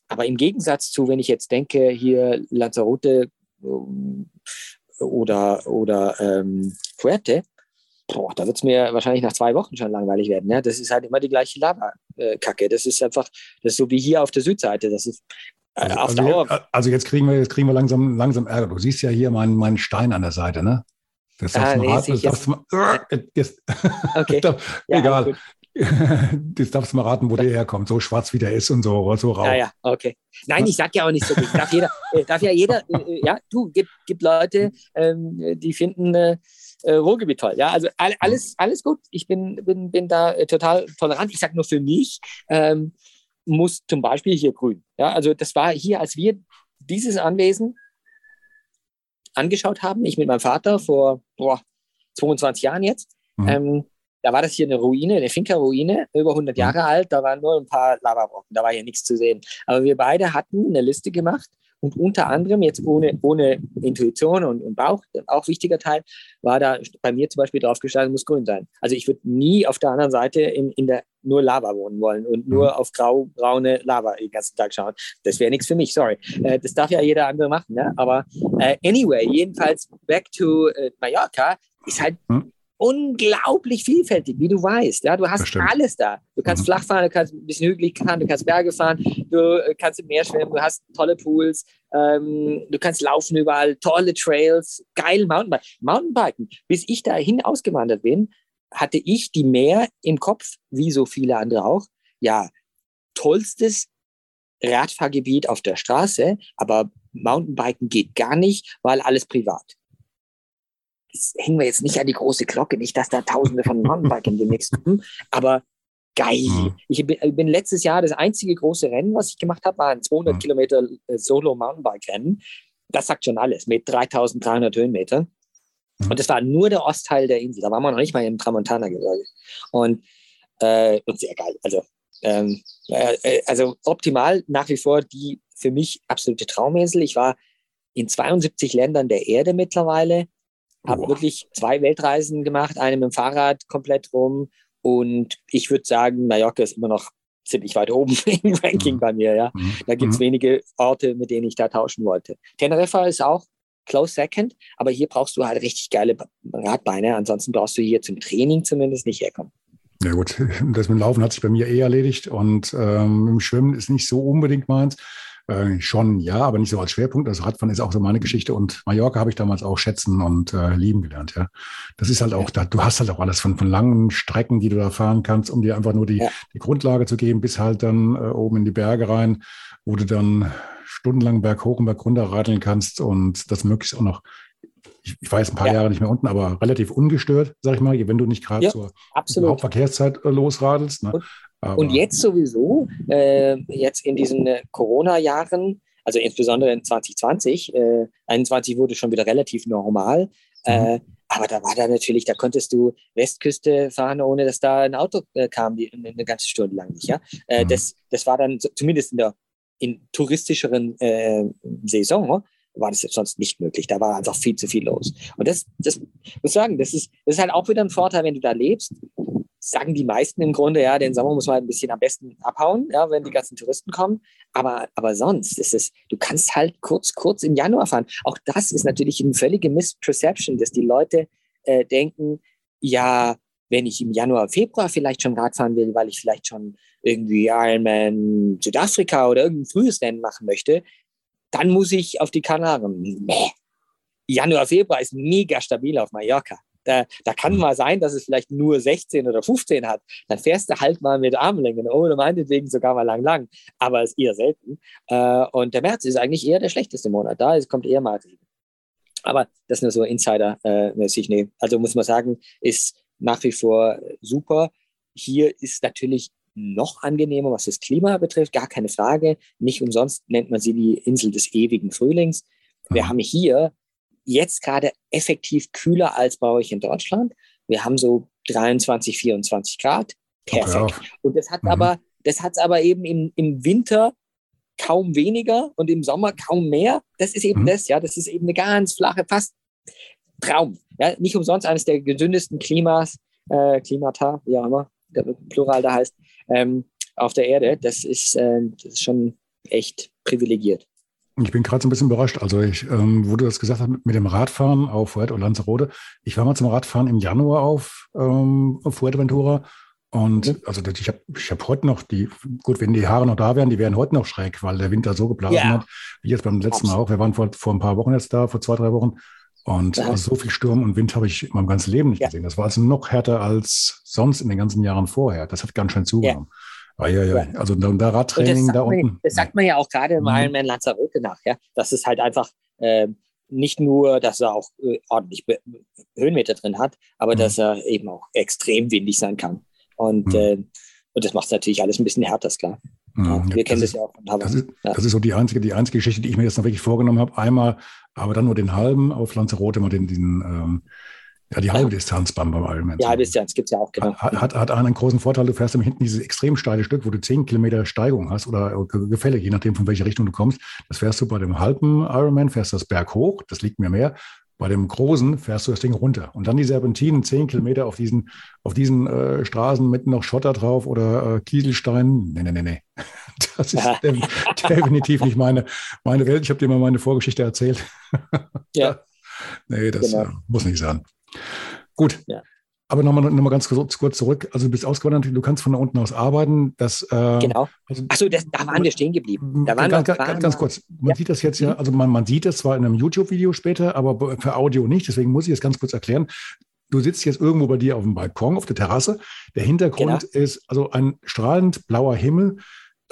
aber im Gegensatz zu, wenn ich jetzt denke, hier Lanzarote ähm, oder, oder ähm, Fuerte, boah, da wird es mir wahrscheinlich nach zwei Wochen schon langweilig werden. Ne? Das ist halt immer die gleiche Lava-Kacke. Das ist einfach, das ist so wie hier auf der Südseite. Das ist äh, also, auf Dauer. Also, also jetzt kriegen wir, jetzt kriegen wir langsam, langsam Ärger. Du siehst ja hier meinen, meinen Stein an der Seite, ne? Das darfst ah, du mal raten. Das darfst mal, jetzt, okay. egal. Jetzt darfst du mal raten, wo der herkommt. So schwarz wie der ist und so, so rau. Ja, ja, okay. Nein, ich sag ja auch nicht so. Darf, jeder, äh, darf ja jeder, äh, äh, ja, du, gibt, gibt Leute, ähm, die finden äh, äh, Ruhrgebiet toll. Ja, also all, alles, alles gut. Ich bin, bin, bin da äh, total tolerant. Ich sage nur für mich, ähm, muss zum Beispiel hier grün. Ja, also das war hier, als wir dieses Anwesen angeschaut haben, ich mit meinem Vater vor boah, 22 Jahren jetzt, mhm. ähm, da war das hier eine Ruine, eine Finca-Ruine, über 100 Jahre mhm. alt, da waren nur ein paar Lavabrocken, da war hier nichts zu sehen. Aber wir beide hatten eine Liste gemacht und unter anderem, jetzt ohne, ohne Intuition und, und Bauch, auch wichtiger Teil, war da bei mir zum Beispiel draufgestanden, muss grün sein. Also ich würde nie auf der anderen Seite in, in der nur Lava wohnen wollen und nur mhm. auf grau, braune Lava den ganzen Tag schauen. Das wäre nichts für mich, sorry. Äh, das darf ja jeder andere machen. Ne? Aber äh, anyway, jedenfalls back to äh, Mallorca ist halt mhm unglaublich vielfältig, wie du weißt. Ja, du hast alles da. Du kannst mhm. flach fahren, du kannst ein bisschen hügelig fahren, du kannst Berge fahren, du äh, kannst im Meer schwimmen, du hast tolle Pools, ähm, du kannst laufen überall, tolle Trails, geil Mountainbiken. Mountainbiken, bis ich dahin ausgewandert bin, hatte ich die Meer im Kopf, wie so viele andere auch. Ja, tollstes Radfahrgebiet auf der Straße, aber Mountainbiken geht gar nicht, weil alles privat. Das hängen wir jetzt nicht an die große Glocke, nicht, dass da Tausende von Mountainbikern demnächst kommen, aber geil. Mhm. Ich bin, letztes Jahr das einzige große Rennen, was ich gemacht habe, war ein 200 mhm. Kilometer äh, Solo-Mountainbike-Rennen. Das sagt schon alles, mit 3300 Höhenmetern. Mhm. Und das war nur der Ostteil der Insel. Da waren wir noch nicht mal im Tramontana-Gebirge. Und, äh, und sehr geil. Also, ähm, äh, äh also optimal nach wie vor die für mich absolute Trauminsel. Ich war in 72 Ländern der Erde mittlerweile, habe wirklich zwei Weltreisen gemacht, eine mit dem Fahrrad komplett rum. Und ich würde sagen, Mallorca ist immer noch ziemlich weit oben im Ranking mhm. bei mir. Ja. Mhm. Da gibt es mhm. wenige Orte, mit denen ich da tauschen wollte. Teneriffa ist auch close second, aber hier brauchst du halt richtig geile Radbeine. Ansonsten brauchst du hier zum Training zumindest nicht herkommen. Ja gut, das mit dem Laufen hat sich bei mir eh erledigt und ähm, im Schwimmen ist nicht so unbedingt meins. Äh, schon ja, aber nicht so als Schwerpunkt. Also Radfahren ist auch so meine Geschichte und Mallorca habe ich damals auch schätzen und äh, lieben gelernt. Ja, das ist halt auch da. Du hast halt auch alles von, von langen Strecken, die du da fahren kannst, um dir einfach nur die, ja. die Grundlage zu geben, bis halt dann äh, oben in die Berge rein, wo du dann stundenlang berghoch und bergunter radeln kannst und das möglichst auch noch ich, ich war jetzt ein paar ja. Jahre nicht mehr unten, aber relativ ungestört, sag ich mal, wenn du nicht gerade ja, zur Hauptverkehrszeit äh, losradelst. Ne? Aber und jetzt sowieso, äh, jetzt in diesen äh, Corona-Jahren, also insbesondere in 2020, äh, 21 wurde schon wieder relativ normal. Äh, mhm. aber da war da natürlich, da konntest du Westküste fahren, ohne dass da ein Auto äh, kam, die, eine ganze Stunde lang nicht. Ja? Äh, mhm. das, das war dann zumindest in der in touristischeren Saison war das jetzt sonst nicht möglich. Da war einfach viel zu viel los. Und das, das muss ich sagen, das ist, das ist halt auch wieder ein Vorteil, wenn du da lebst sagen die meisten im Grunde, ja, den Sommer muss man ein bisschen am besten abhauen, ja, wenn die ganzen Touristen kommen. Aber, aber sonst ist es, du kannst halt kurz, kurz im Januar fahren. Auch das ist natürlich eine völlige Misperception, dass die Leute äh, denken, ja, wenn ich im Januar, Februar vielleicht schon Rad fahren will, weil ich vielleicht schon irgendwie Ironman Südafrika oder irgendein frühes Rennen machen möchte, dann muss ich auf die Kanaren. Nee. Januar, Februar ist mega stabil auf Mallorca. Da, da kann mhm. mal sein, dass es vielleicht nur 16 oder 15 hat. Dann fährst du halt mal mit Armlängen oder meinetwegen sogar mal lang, lang. Aber es ist eher selten. Äh, und der März ist eigentlich eher der schlechteste Monat. Da kommt eher mal. Aber das nur so Insider-mäßig. Nee. Also muss man sagen, ist nach wie vor super. Hier ist natürlich noch angenehmer, was das Klima betrifft, gar keine Frage. Nicht umsonst nennt man sie die Insel des ewigen Frühlings. Wir haben hier jetzt gerade effektiv kühler als bei euch in Deutschland. Wir haben so 23, 24 Grad. Perfekt. Und das hat mhm. aber, das hat aber eben im, im Winter kaum weniger und im Sommer kaum mehr. Das ist eben mhm. das, ja. Das ist eben eine ganz flache, fast Traum. Ja, nicht umsonst eines der gesündesten Klimas, äh, Klimata, wie auch immer, der Plural da heißt, ähm, auf der Erde. Das ist, äh, das ist schon echt privilegiert. Ich bin gerade so ein bisschen überrascht. Also ich, ähm, wo du das gesagt hast mit dem Radfahren auf Fuerte und Lanzarote. Ich war mal zum Radfahren im Januar auf, ähm, auf Fuerteventura. Und mhm. also ich habe ich hab heute noch die, gut, wenn die Haare noch da wären, die wären heute noch schräg, weil der Winter so geblasen ja. hat, wie jetzt beim letzten Mal auch. Wir waren vor, vor ein paar Wochen jetzt da, vor zwei, drei Wochen. Und ja. also so viel Sturm und Wind habe ich in meinem ganzen Leben nicht ja. gesehen. Das war also noch härter als sonst in den ganzen Jahren vorher. Das hat ganz schön zugenommen. Ah, ja, ja. Also da, da Radtraining da unten. Man, das sagt man ja auch gerade im mhm. Ironman Lanzarote nach, ja. Das ist halt einfach äh, nicht nur, dass er auch äh, ordentlich Be Höhenmeter drin hat, aber mhm. dass er eben auch extrem windig sein kann. Und, mhm. äh, und das macht es natürlich alles ein bisschen härter, ist klar. Mhm. Ja, wir kennen das, das ja auch. Das ist, ja. das ist so die einzige, die einzige Geschichte, die ich mir jetzt noch wirklich vorgenommen habe. Einmal, aber dann nur den halben auf Lanzarote, mal den, den ähm, ja, die halbe Distanz beim, beim Ironman. Die halbe Distanz gibt es ja auch, genau. Hat, hat, hat einen großen Vorteil, du fährst hinten dieses extrem steile Stück, wo du 10 Kilometer Steigung hast oder Gefälle, je nachdem, von welcher Richtung du kommst. Das fährst du bei dem halben Ironman, fährst das Berg hoch, das liegt mir mehr. Bei dem großen fährst du das Ding runter. Und dann die Serpentinen, 10 Kilometer auf diesen, auf diesen äh, Straßen mit noch Schotter drauf oder äh, Kieselstein. Nee, nee, nee, nee. Das ist definitiv nicht meine, meine Welt. Ich habe dir mal meine Vorgeschichte erzählt. Ja. nee, das genau. äh, muss nicht sein. Gut. Ja. Aber nochmal noch mal ganz kurz zurück. Also du bist ausgewandert, du kannst von da unten aus arbeiten. Das, äh, genau. Also, Achso, da waren wir stehen geblieben. Da waren ganz, wir, ganz, ganz kurz. Man ja. sieht das jetzt ja, mhm. also man, man sieht es zwar in einem YouTube-Video später, aber für Audio nicht. Deswegen muss ich es ganz kurz erklären. Du sitzt jetzt irgendwo bei dir auf dem Balkon, auf der Terrasse. Der Hintergrund genau. ist also ein strahlend blauer Himmel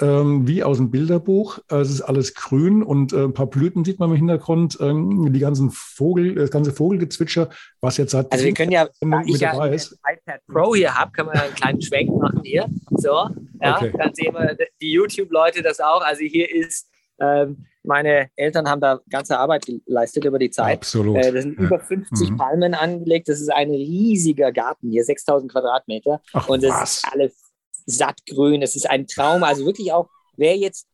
ähm, wie aus dem Bilderbuch. Es ist alles grün und äh, ein paar Blüten sieht man im Hintergrund. Ähm, die ganzen Vogel, das ganze Vogelgezwitscher, was jetzt seit Also wir können ja, da ich ja ein iPad Pro hier habe, können wir einen kleinen Schwenk machen hier. So, ja, okay. dann sehen wir die YouTube-Leute das auch. Also hier ist ähm, meine Eltern haben da ganze Arbeit geleistet über die Zeit. Absolut. Äh, da sind ja. über 50 mhm. Palmen angelegt. Das ist ein riesiger Garten hier, 6000 Quadratmeter. Ach, und es ist alles sattgrün. Es ist ein Traum. Also wirklich auch, wer jetzt,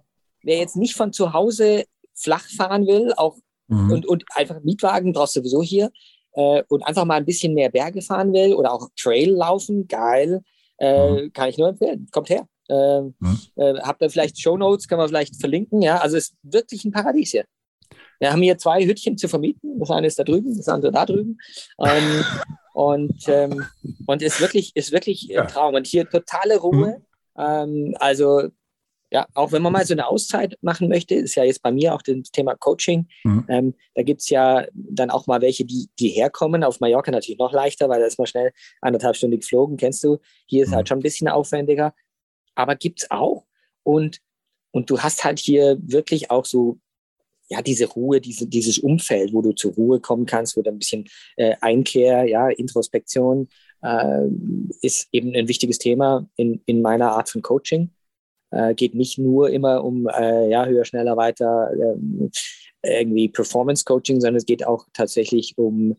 wer jetzt nicht von zu Hause flach fahren will, auch mhm. und, und einfach Mietwagen brauchst du sowieso hier äh, und einfach mal ein bisschen mehr Berge fahren will oder auch Trail laufen, geil, äh, mhm. kann ich nur empfehlen. Kommt her. Äh, hm. äh, habt ihr vielleicht Show Notes, kann man vielleicht verlinken. Ja, also es ist wirklich ein Paradies hier. Wir haben hier zwei Hütchen zu vermieten. Das eine ist da drüben, das andere da drüben. Ähm, und ähm, und ist wirklich ist wirklich ein Traum. Und hier totale Ruhe. Mhm. Ähm, also ja, auch wenn man mal so eine Auszeit machen möchte, ist ja jetzt bei mir auch das Thema Coaching. Mhm. Ähm, da gibt es ja dann auch mal welche, die, die herkommen. Auf Mallorca natürlich noch leichter, weil da ist man schnell anderthalb Stunden geflogen, kennst du. Hier ist mhm. halt schon ein bisschen aufwendiger aber gibt es auch. Und, und du hast halt hier wirklich auch so, ja, diese Ruhe, diese, dieses Umfeld, wo du zur Ruhe kommen kannst, wo du ein bisschen äh, Einkehr, ja, Introspektion äh, ist eben ein wichtiges Thema in, in meiner Art von Coaching. Äh, geht nicht nur immer um äh, ja, höher, schneller, weiter, ähm, irgendwie Performance Coaching, sondern es geht auch tatsächlich um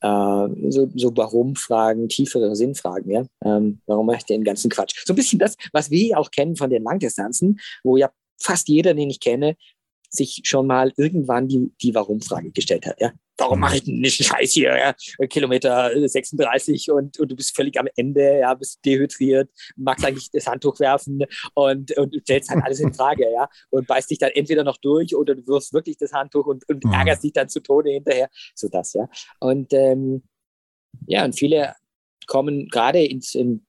äh, so, so Warum-Fragen, tiefere Sinnfragen, ja. Ähm, warum mache ich den ganzen Quatsch? So ein bisschen das, was wir auch kennen von den Langdistanzen, wo ja fast jeder, den ich kenne, sich schon mal irgendwann die, die Warum-Frage gestellt hat. Ja? Warum mache ich den Scheiß hier? Ja? Kilometer 36 und, und du bist völlig am Ende, ja, bist dehydriert, magst eigentlich das Handtuch werfen und, und stellst halt alles in Frage, ja, und beißt dich dann entweder noch durch oder du wirfst wirklich das Handtuch und, und mhm. ärgerst dich dann zu Tode hinterher. So das, ja. Und ähm, ja, und viele kommen gerade ins, in,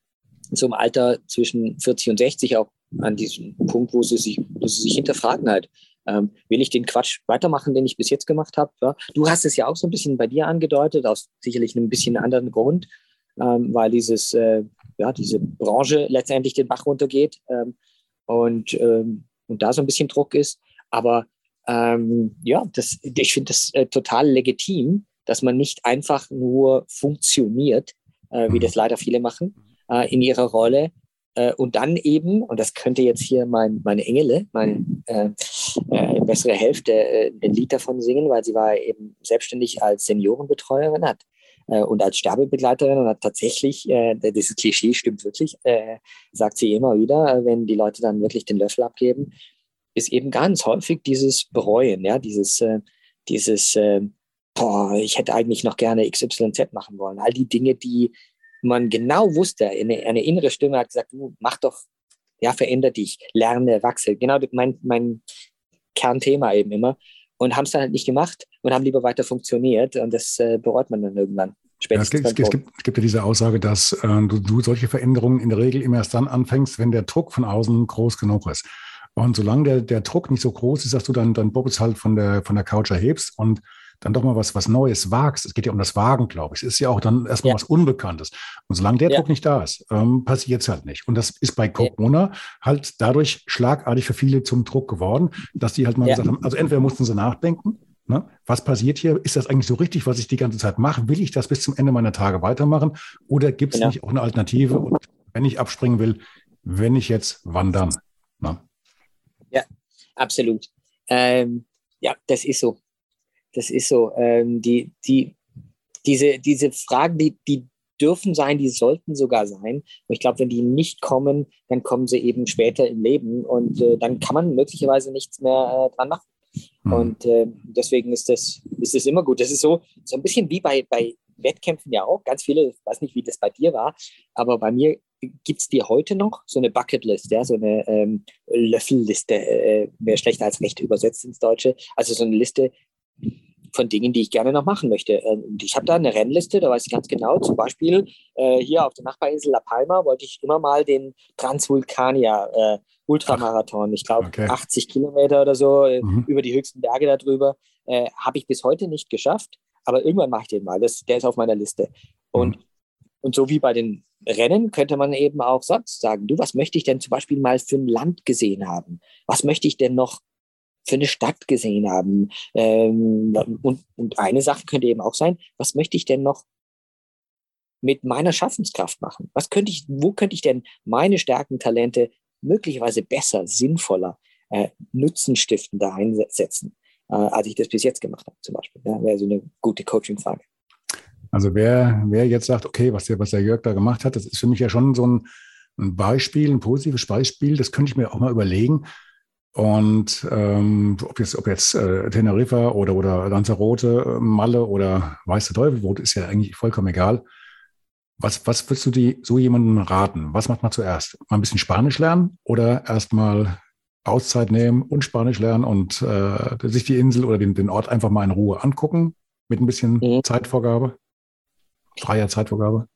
in so einem Alter zwischen 40 und 60 auch an diesen Punkt, wo sie sich, wo sie sich hinterfragen halt, ähm, will ich den Quatsch weitermachen, den ich bis jetzt gemacht habe? Ja? Du hast es ja auch so ein bisschen bei dir angedeutet, aus sicherlich einem bisschen anderen Grund, ähm, weil dieses, äh, ja, diese Branche letztendlich den Bach runtergeht ähm, und, ähm, und da so ein bisschen Druck ist. Aber ähm, ja, das, ich finde das äh, total legitim, dass man nicht einfach nur funktioniert, äh, wie mhm. das leider viele machen, äh, in ihrer Rolle, äh, und dann eben, und das könnte jetzt hier mein, meine Engele, meine äh, äh, bessere Hälfte, äh, ein Lied davon singen, weil sie war eben selbstständig als Seniorenbetreuerin hat äh, und als Sterbebegleiterin und hat tatsächlich, äh, dieses Klischee stimmt wirklich, äh, sagt sie immer wieder, wenn die Leute dann wirklich den Löffel abgeben, ist eben ganz häufig dieses Bereuen, ja, dieses, äh, dieses, äh, boah, ich hätte eigentlich noch gerne XYZ machen wollen. All die Dinge, die man genau wusste, eine, eine innere Stimme hat gesagt, du mach doch, ja, veränder dich, lerne, wachse. Genau mein, mein Kernthema eben immer. Und haben es dann halt nicht gemacht und haben lieber weiter funktioniert. Und das äh, bereut man dann irgendwann. Ja, es, gibt, es, gibt, es, gibt, ja diese Aussage, dass äh, du, du solche Veränderungen in der Regel immer erst dann anfängst, wenn der Druck von außen groß genug ist. Und solange der, der Druck nicht so groß ist, dass du dann dein Bobbes halt von der, von der Couch erhebst und dann doch mal was, was Neues wagst. Es geht ja um das Wagen, glaube ich. Es ist ja auch dann erstmal ja. was Unbekanntes. Und solange der ja. Druck nicht da ist, ähm, passiert es halt nicht. Und das ist bei Corona halt dadurch schlagartig für viele zum Druck geworden, dass die halt mal gesagt haben, also entweder mussten sie nachdenken, ne, was passiert hier? Ist das eigentlich so richtig, was ich die ganze Zeit mache? Will ich das bis zum Ende meiner Tage weitermachen? Oder gibt es genau. nicht auch eine Alternative? Und wenn ich abspringen will, wenn ich jetzt, wann dann? Ne? Ja, absolut. Ähm, ja, das ist so. Das ist so. Ähm, die, die, diese, diese Fragen, die, die dürfen sein, die sollten sogar sein. Und ich glaube, wenn die nicht kommen, dann kommen sie eben später im Leben und äh, dann kann man möglicherweise nichts mehr äh, dran machen. Mhm. Und äh, deswegen ist das, ist das immer gut. Das ist so, so ein bisschen wie bei, bei Wettkämpfen ja auch. Ganz viele, ich weiß nicht, wie das bei dir war, aber bei mir gibt es dir heute noch so eine Bucketlist, ja, so eine ähm, Löffelliste, äh, mehr schlecht als recht übersetzt ins Deutsche. Also so eine Liste, von Dingen, die ich gerne noch machen möchte. Ähm, und ich habe da eine Rennliste, da weiß ich ganz genau, zum Beispiel äh, hier auf der Nachbarinsel La Palma wollte ich immer mal den Transvulkania äh, Ultramarathon, ich glaube okay. 80 Kilometer oder so, äh, mhm. über die höchsten Berge darüber, äh, habe ich bis heute nicht geschafft, aber irgendwann mache ich den mal, das, der ist auf meiner Liste. Und, mhm. und so wie bei den Rennen könnte man eben auch sonst sagen, du, was möchte ich denn zum Beispiel mal für ein Land gesehen haben? Was möchte ich denn noch für eine Stadt gesehen haben? Ähm, und, und eine Sache könnte eben auch sein, was möchte ich denn noch mit meiner Schaffenskraft machen? Was könnte ich, wo könnte ich denn meine Stärken, Talente möglicherweise besser, sinnvoller, äh, nutzenstiftender einsetzen, äh, als ich das bis jetzt gemacht habe, zum Beispiel? Ja, wäre so eine gute Coaching-Frage. Also wer, wer jetzt sagt, okay, was der, was der Jörg da gemacht hat, das ist für mich ja schon so ein, ein Beispiel, ein positives Beispiel, das könnte ich mir auch mal überlegen. Und ähm, ob jetzt, ob jetzt äh, Teneriffa oder, oder Lanzarote, Malle oder Weiße Teufel wohnt, ist ja eigentlich vollkommen egal. Was, was würdest du die, so jemandem raten? Was macht man zuerst? Mal ein bisschen Spanisch lernen oder erstmal Auszeit nehmen und Spanisch lernen und äh, sich die Insel oder den, den Ort einfach mal in Ruhe angucken mit ein bisschen mhm. Zeitvorgabe? Freier Zeitvorgabe?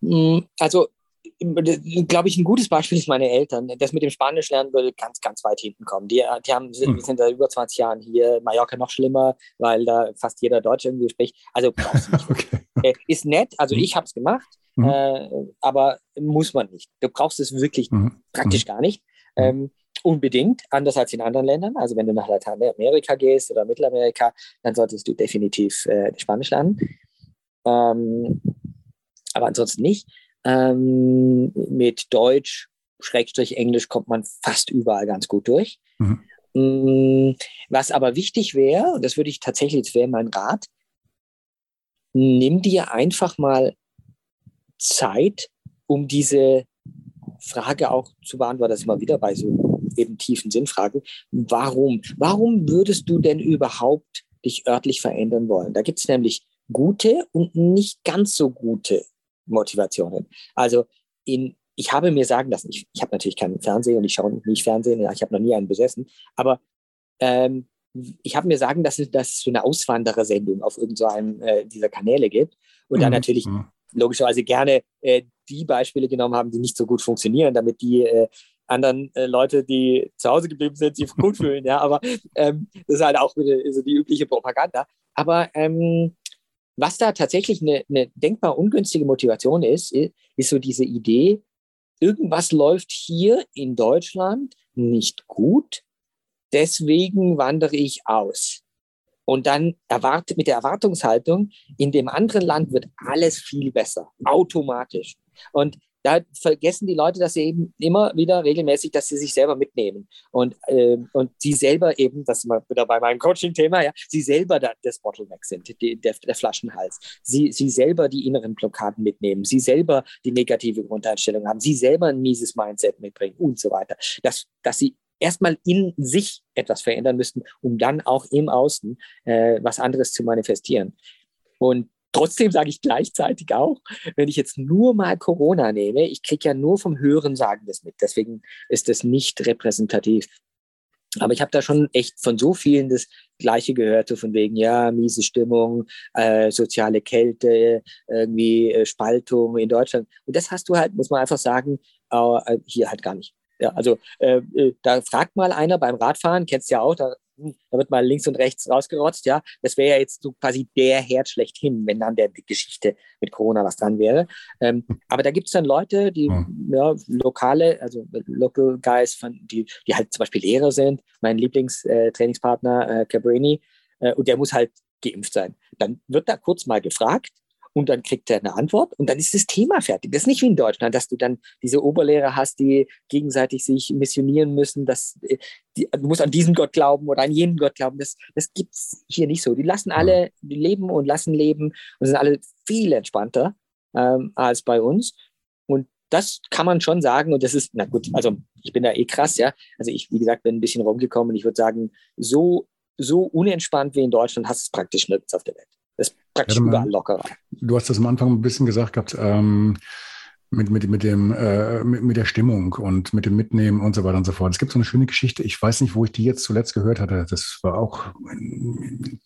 Mm, also, glaube ich, ein gutes Beispiel ist meine Eltern. Das mit dem Spanisch lernen würde ganz, ganz weit hinten kommen. Die, die haben, sind, hm. sind seit über 20 Jahren hier. Mallorca noch schlimmer, weil da fast jeder Deutsch irgendwie spricht. Also, okay. Äh, ist nett. Also, hm. ich habe es gemacht, mhm. äh, aber muss man nicht. Du brauchst es wirklich mhm. praktisch mhm. gar nicht. Mhm. Ähm, unbedingt, anders als in anderen Ländern. Also wenn du nach Lateinamerika gehst oder Mittelamerika, dann solltest du definitiv äh, Spanisch lernen. Ähm, aber ansonsten nicht. Ähm, mit Deutsch, Schrägstrich Englisch kommt man fast überall ganz gut durch. Mhm. Mm, was aber wichtig wäre, und das würde ich tatsächlich, das wäre mein Rat, nimm dir einfach mal Zeit, um diese Frage auch zu beantworten. Das ist mal wieder bei so eben tiefen Sinnfragen. Warum? Warum würdest du denn überhaupt dich örtlich verändern wollen? Da gibt es nämlich gute und nicht ganz so gute Motivationen. Also in, ich habe mir sagen lassen, ich, ich habe natürlich keinen Fernsehen und ich schaue nicht Fernsehen, ich habe noch nie einen besessen, aber ähm, ich habe mir sagen lassen, dass es so eine Auswanderersendung auf irgendeinem so äh, dieser Kanäle gibt und mhm. dann natürlich mhm. logischerweise gerne äh, die Beispiele genommen haben, die nicht so gut funktionieren, damit die äh, anderen äh, Leute, die zu Hause geblieben sind, sich gut fühlen. Ja, aber ähm, das ist halt auch wieder so die übliche Propaganda. Aber ähm, was da tatsächlich eine, eine denkbar ungünstige Motivation ist, ist so diese Idee, irgendwas läuft hier in Deutschland nicht gut, deswegen wandere ich aus. Und dann erwartet mit der Erwartungshaltung, in dem anderen Land wird alles viel besser, automatisch. Und da vergessen die Leute, dass sie eben immer wieder regelmäßig, dass sie sich selber mitnehmen und, äh, und sie selber eben, das ist mal wieder bei meinem Coaching-Thema, ja, sie selber da, das Bottleneck sind, die, der, der Flaschenhals. Sie, sie selber die inneren Blockaden mitnehmen, sie selber die negative Grundeinstellung haben, sie selber ein mieses Mindset mitbringen und so weiter. Dass, dass sie erstmal in sich etwas verändern müssten, um dann auch im Außen äh, was anderes zu manifestieren. Und Trotzdem sage ich gleichzeitig auch, wenn ich jetzt nur mal Corona nehme, ich kriege ja nur vom Hören sagen das mit. Deswegen ist das nicht repräsentativ. Aber ich habe da schon echt von so vielen das Gleiche gehört, so von wegen, ja, miese Stimmung, äh, soziale Kälte, irgendwie äh, Spaltung in Deutschland. Und das hast du halt, muss man einfach sagen, äh, hier halt gar nicht. Ja, also äh, äh, da fragt mal einer beim Radfahren, kennst du ja auch, da da wird mal links und rechts rausgerotzt, ja. Das wäre ja jetzt so quasi der Herd schlechthin, wenn dann der Geschichte mit Corona was dran wäre. Ähm, aber da gibt es dann Leute, die hm. ja, lokale, also Local Guys, von, die, die halt zum Beispiel Lehrer sind. Mein Lieblingstrainingspartner äh, äh, Cabrini, äh, und der muss halt geimpft sein. Dann wird da kurz mal gefragt, und dann kriegt er eine Antwort und dann ist das Thema fertig. Das ist nicht wie in Deutschland, dass du dann diese Oberlehrer hast, die gegenseitig sich missionieren müssen, dass äh, die, du musst an diesen Gott glauben oder an jenen Gott glauben. Das, das gibt es hier nicht so. Die lassen alle leben und lassen leben und sind alle viel entspannter ähm, als bei uns. Und das kann man schon sagen. Und das ist, na gut, also ich bin da eh krass, ja. Also ich, wie gesagt, bin ein bisschen rumgekommen und ich würde sagen, so, so unentspannt wie in Deutschland hast du es praktisch nirgends auf der Welt. Das ist praktisch ja, überall lockerer. Du hast das am Anfang ein bisschen gesagt gehabt, ähm, mit, mit, mit, dem, äh, mit, mit der Stimmung und mit dem Mitnehmen und so weiter und so fort. Es gibt so eine schöne Geschichte, ich weiß nicht, wo ich die jetzt zuletzt gehört hatte. Das war auch in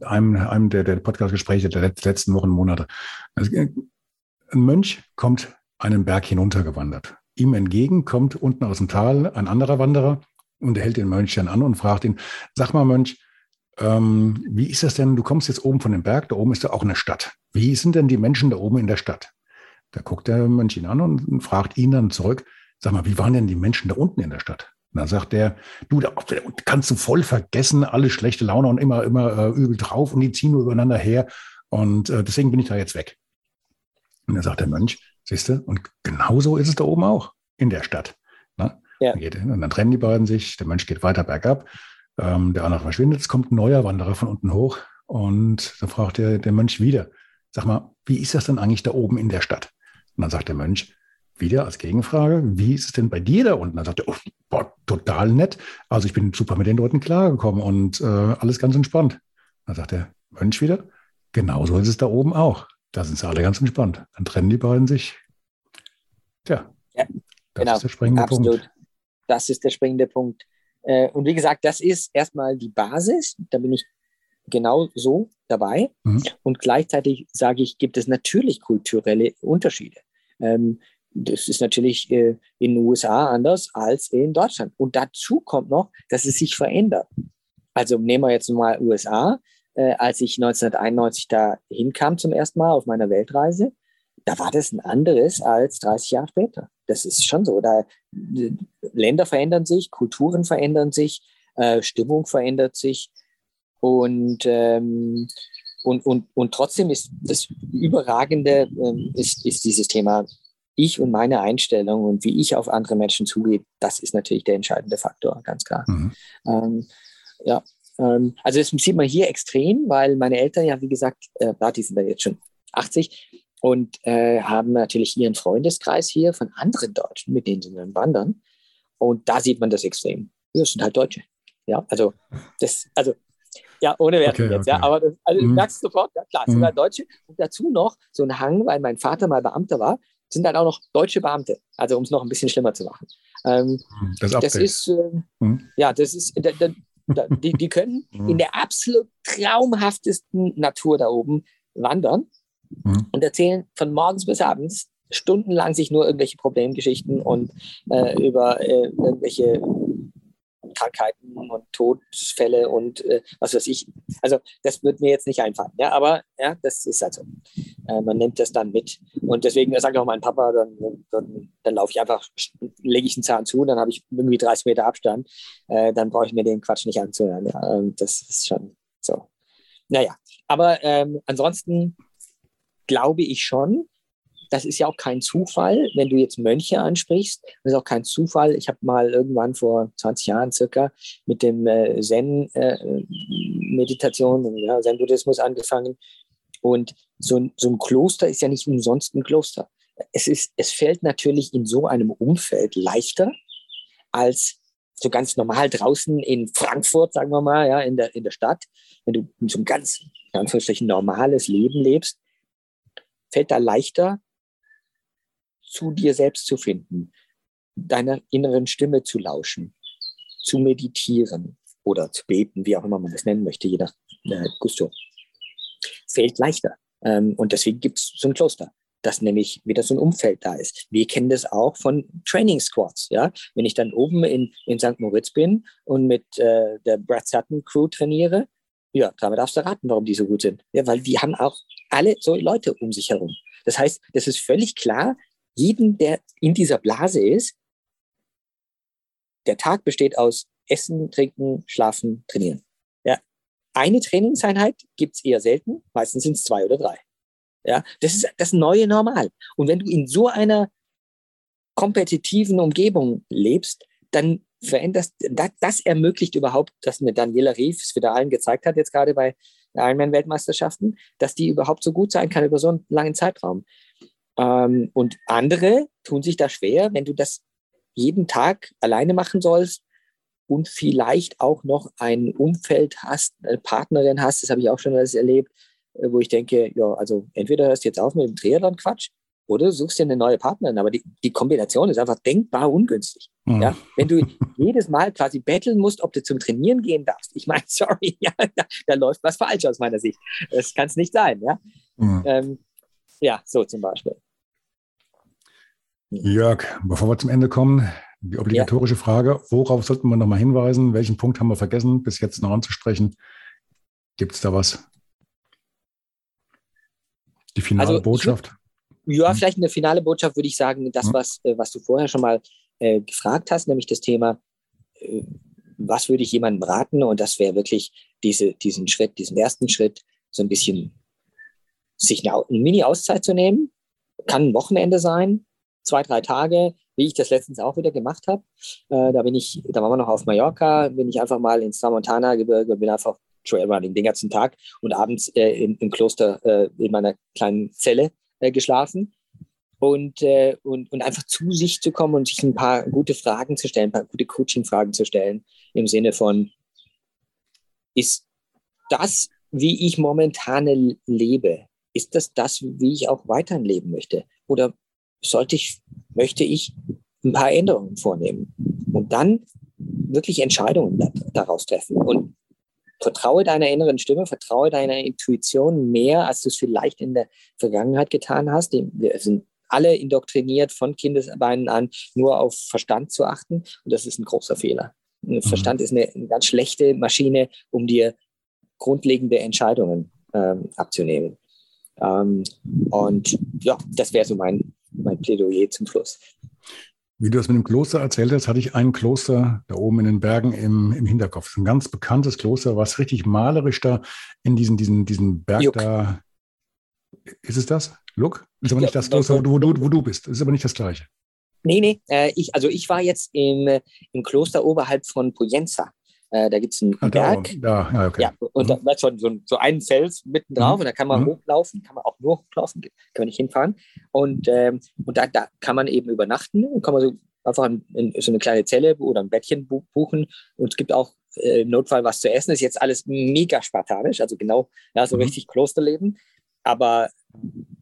einem, einem der, der Podcast-Gespräche der letzten Wochen, Monate. Also, ein Mönch kommt einen Berg hinuntergewandert. Ihm entgegen kommt unten aus dem Tal ein anderer Wanderer und er hält den Mönch dann an und fragt ihn, sag mal Mönch, ähm, wie ist das denn? Du kommst jetzt oben von dem Berg, da oben ist ja auch eine Stadt. Wie sind denn die Menschen da oben in der Stadt? Da guckt der Mönch ihn an und fragt ihn dann zurück, sag mal, wie waren denn die Menschen da unten in der Stadt? Und dann sagt der, du, da kannst du voll vergessen, alle schlechte Laune und immer, immer äh, übel drauf und die ziehen nur übereinander her. Und äh, deswegen bin ich da jetzt weg. Und dann sagt der Mönch, siehst du, und genauso ist es da oben auch in der Stadt. Ne? Ja. Und dann trennen die beiden sich, der Mönch geht weiter bergab, ähm, der andere verschwindet, es kommt ein neuer Wanderer von unten hoch und dann fragt der, der Mönch wieder, sag mal, wie ist das denn eigentlich da oben in der Stadt? Und dann sagt der Mönch, wieder als Gegenfrage, wie ist es denn bei dir da unten? Dann sagt er, oh, boah, total nett. Also ich bin super mit den Leuten klargekommen und äh, alles ganz entspannt. Dann sagt der Mönch wieder, genauso ist es da oben auch. Da sind sie alle ganz entspannt. Dann trennen die beiden sich. Tja, ja, das genau, ist der springende absolut. Punkt. Das ist der springende Punkt. Äh, und wie gesagt, das ist erstmal die Basis. Da bin ich genau so dabei. Mhm. Und gleichzeitig sage ich, gibt es natürlich kulturelle Unterschiede. Ähm, das ist natürlich äh, in den USA anders als in Deutschland. Und dazu kommt noch, dass es sich verändert. Also nehmen wir jetzt mal USA. Äh, als ich 1991 da hinkam zum ersten Mal auf meiner Weltreise, da war das ein anderes als 30 Jahre später. Das ist schon so. Da, Länder verändern sich, Kulturen verändern sich, äh, Stimmung verändert sich. Und, ähm, und, und, und trotzdem ist das Überragende ähm, ist, ist dieses Thema ich und meine Einstellung und wie ich auf andere Menschen zugehe, das ist natürlich der entscheidende Faktor, ganz klar. Mhm. Ähm, ja, ähm, also das sieht man hier extrem, weil meine Eltern ja, wie gesagt, äh, die sind dann jetzt schon 80 und äh, haben natürlich ihren Freundeskreis hier von anderen Deutschen, mit denen sie dann wandern. Und da sieht man das extrem. Das sind halt Deutsche. Ja, also das, also ja, ohne Wertung okay, jetzt, okay. ja. Aber das, also mhm. merkst du sofort, ja klar, mhm. sogar Deutsche. Und dazu noch so ein Hang, weil mein Vater mal Beamter war, sind dann auch noch deutsche Beamte. Also um es noch ein bisschen schlimmer zu machen. Ähm, das, das, ist, äh, mhm. ja, das ist, da, da, die, die können mhm. in der absolut traumhaftesten Natur da oben wandern mhm. und erzählen von morgens bis abends stundenlang sich nur irgendwelche Problemgeschichten und äh, über äh, irgendwelche Krankheiten und Todesfälle und äh, was weiß ich. Also das wird mir jetzt nicht einfallen. Ja, aber ja, das ist halt so. Äh, man nimmt das dann mit. Und deswegen sagt auch mein Papa, dann, dann, dann laufe ich einfach, lege ich einen Zahn zu, dann habe ich irgendwie 30 Meter Abstand. Äh, dann brauche ich mir den Quatsch nicht anzuhören. Ja, das ist schon so. Naja, aber ähm, ansonsten glaube ich schon, das ist ja auch kein Zufall, wenn du jetzt Mönche ansprichst. Das ist auch kein Zufall. Ich habe mal irgendwann vor 20 Jahren circa mit dem äh, Zen-Meditation, äh, Zen-Buddhismus angefangen. Und so, so ein Kloster ist ja nicht umsonst ein Kloster. Es, ist, es fällt natürlich in so einem Umfeld leichter als so ganz normal draußen in Frankfurt, sagen wir mal, ja, in der, in der Stadt. Wenn du so ein ganz, ganz normales Leben lebst, fällt da leichter, zu dir selbst zu finden, deiner inneren Stimme zu lauschen, zu meditieren oder zu beten, wie auch immer man das nennen möchte, je nach äh, Gusto, fällt leichter. Ähm, und deswegen gibt es so ein Kloster, dass nämlich wieder so ein Umfeld da ist. Wir kennen das auch von Training Squads. Ja? Wenn ich dann oben in, in St. Moritz bin und mit äh, der Brad Sutton Crew trainiere, ja, damit darfst du raten, warum die so gut sind. Ja, weil die haben auch alle so Leute um sich herum. Das heißt, das ist völlig klar, jeden, der in dieser Blase ist, der Tag besteht aus Essen, Trinken, Schlafen, Trainieren. Ja. Eine Trainingseinheit gibt es eher selten, meistens sind es zwei oder drei. Ja, das ist das neue Normal. Und wenn du in so einer kompetitiven Umgebung lebst, dann veränderst, das, das ermöglicht überhaupt, dass eine Daniela Rief es wieder allen gezeigt hat, jetzt gerade bei Ironman-Weltmeisterschaften, dass die überhaupt so gut sein kann über so einen langen Zeitraum. Ähm, und andere tun sich da schwer, wenn du das jeden Tag alleine machen sollst und vielleicht auch noch ein Umfeld hast, eine Partnerin hast, das habe ich auch schon alles erlebt, äh, wo ich denke, ja, also entweder hörst du jetzt auf mit dem Triathlon-Quatsch oder suchst dir eine neue Partnerin. Aber die, die Kombination ist einfach denkbar ungünstig. Mhm. Ja? Wenn du jedes Mal quasi betteln musst, ob du zum Trainieren gehen darfst. Ich meine, sorry, ja, da, da, läuft was falsch aus meiner Sicht. Das kann es nicht sein. Ja? Mhm. Ähm, ja, so zum Beispiel. Jörg, bevor wir zum Ende kommen, die obligatorische ja. Frage, worauf sollten wir nochmal hinweisen? Welchen Punkt haben wir vergessen, bis jetzt noch anzusprechen? Gibt es da was? Die finale also, Botschaft? Ja, hm. vielleicht eine finale Botschaft würde ich sagen, das, hm. was, äh, was du vorher schon mal äh, gefragt hast, nämlich das Thema, äh, was würde ich jemandem raten? Und das wäre wirklich diese, diesen Schritt, diesen ersten Schritt, so ein bisschen sich eine, eine Mini-Auszeit zu nehmen. Kann ein Wochenende sein, zwei, drei Tage, wie ich das letztens auch wieder gemacht habe. Äh, da bin ich, da waren wir noch auf Mallorca, bin ich einfach mal ins Tramontana-Gebirge, bin einfach Trailrunning den ganzen Tag und abends äh, im, im, Kloster äh, in meiner kleinen Zelle äh, geschlafen. Und, äh, und, und einfach zu sich zu kommen und sich ein paar gute Fragen zu stellen, ein paar gute Coaching-Fragen zu stellen, im Sinne von, ist das, wie ich momentan lebe, ist das das, wie ich auch weiterhin leben möchte? Oder sollte ich, möchte ich ein paar Änderungen vornehmen und dann wirklich Entscheidungen daraus treffen und vertraue deiner inneren Stimme, vertraue deiner Intuition mehr, als du es vielleicht in der Vergangenheit getan hast. Wir sind alle indoktriniert von Kindesbeinen an, nur auf Verstand zu achten. Und das ist ein großer Fehler. Mhm. Verstand ist eine, eine, ganz schlechte Maschine, um dir grundlegende Entscheidungen ähm, abzunehmen. Ähm, und ja, das wäre so mein, mein Plädoyer zum Schluss. Wie du das mit dem Kloster erzählt hast, hatte ich ein Kloster da oben in den Bergen im, im Hinterkopf. Ein ganz bekanntes Kloster, was richtig malerisch da in diesen, diesen, diesen Berg Juk. da. Ist es das? Look? Ist aber nicht das Kloster, wo du, wo du bist. Ist aber nicht das gleiche. Nee, nee. Äh, ich, also ich war jetzt im, im Kloster oberhalb von Poyenza. Äh, da gibt es einen ah, Berg. Da, ja, okay. ja, und mhm. da ist schon so, so ein Fels mitten drauf mhm. und da kann man mhm. hochlaufen, kann man auch nur hochlaufen, kann man nicht hinfahren. Und, ähm, und da, da kann man eben übernachten und kann man so einfach in, in so eine kleine Zelle oder ein Bettchen buchen. Und es gibt auch äh, Notfall was zu essen. Das ist jetzt alles mega spartanisch, also genau, ja, so mhm. richtig Klosterleben. Aber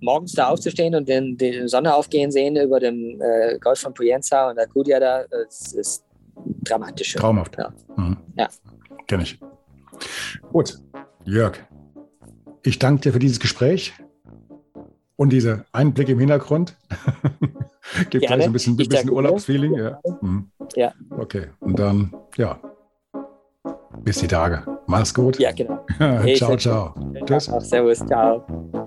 morgens da aufzustehen und den, die Sonne aufgehen sehen über dem äh, Golf von Poyenza und der Kudia da, das ist dramatisch. Traumhaft. Ja. Mhm. ja. Kenne ich. Gut, Jörg, ich danke dir für dieses Gespräch und diese Einblicke im Hintergrund. Gibt gleich ein bisschen, bisschen Urlaubsfeeling. Ja. Mhm. ja. Okay, und dann, ja, bis die Tage. Mach's gut. Ja, genau. ciao, ciao. Tschüss. Servus, ciao.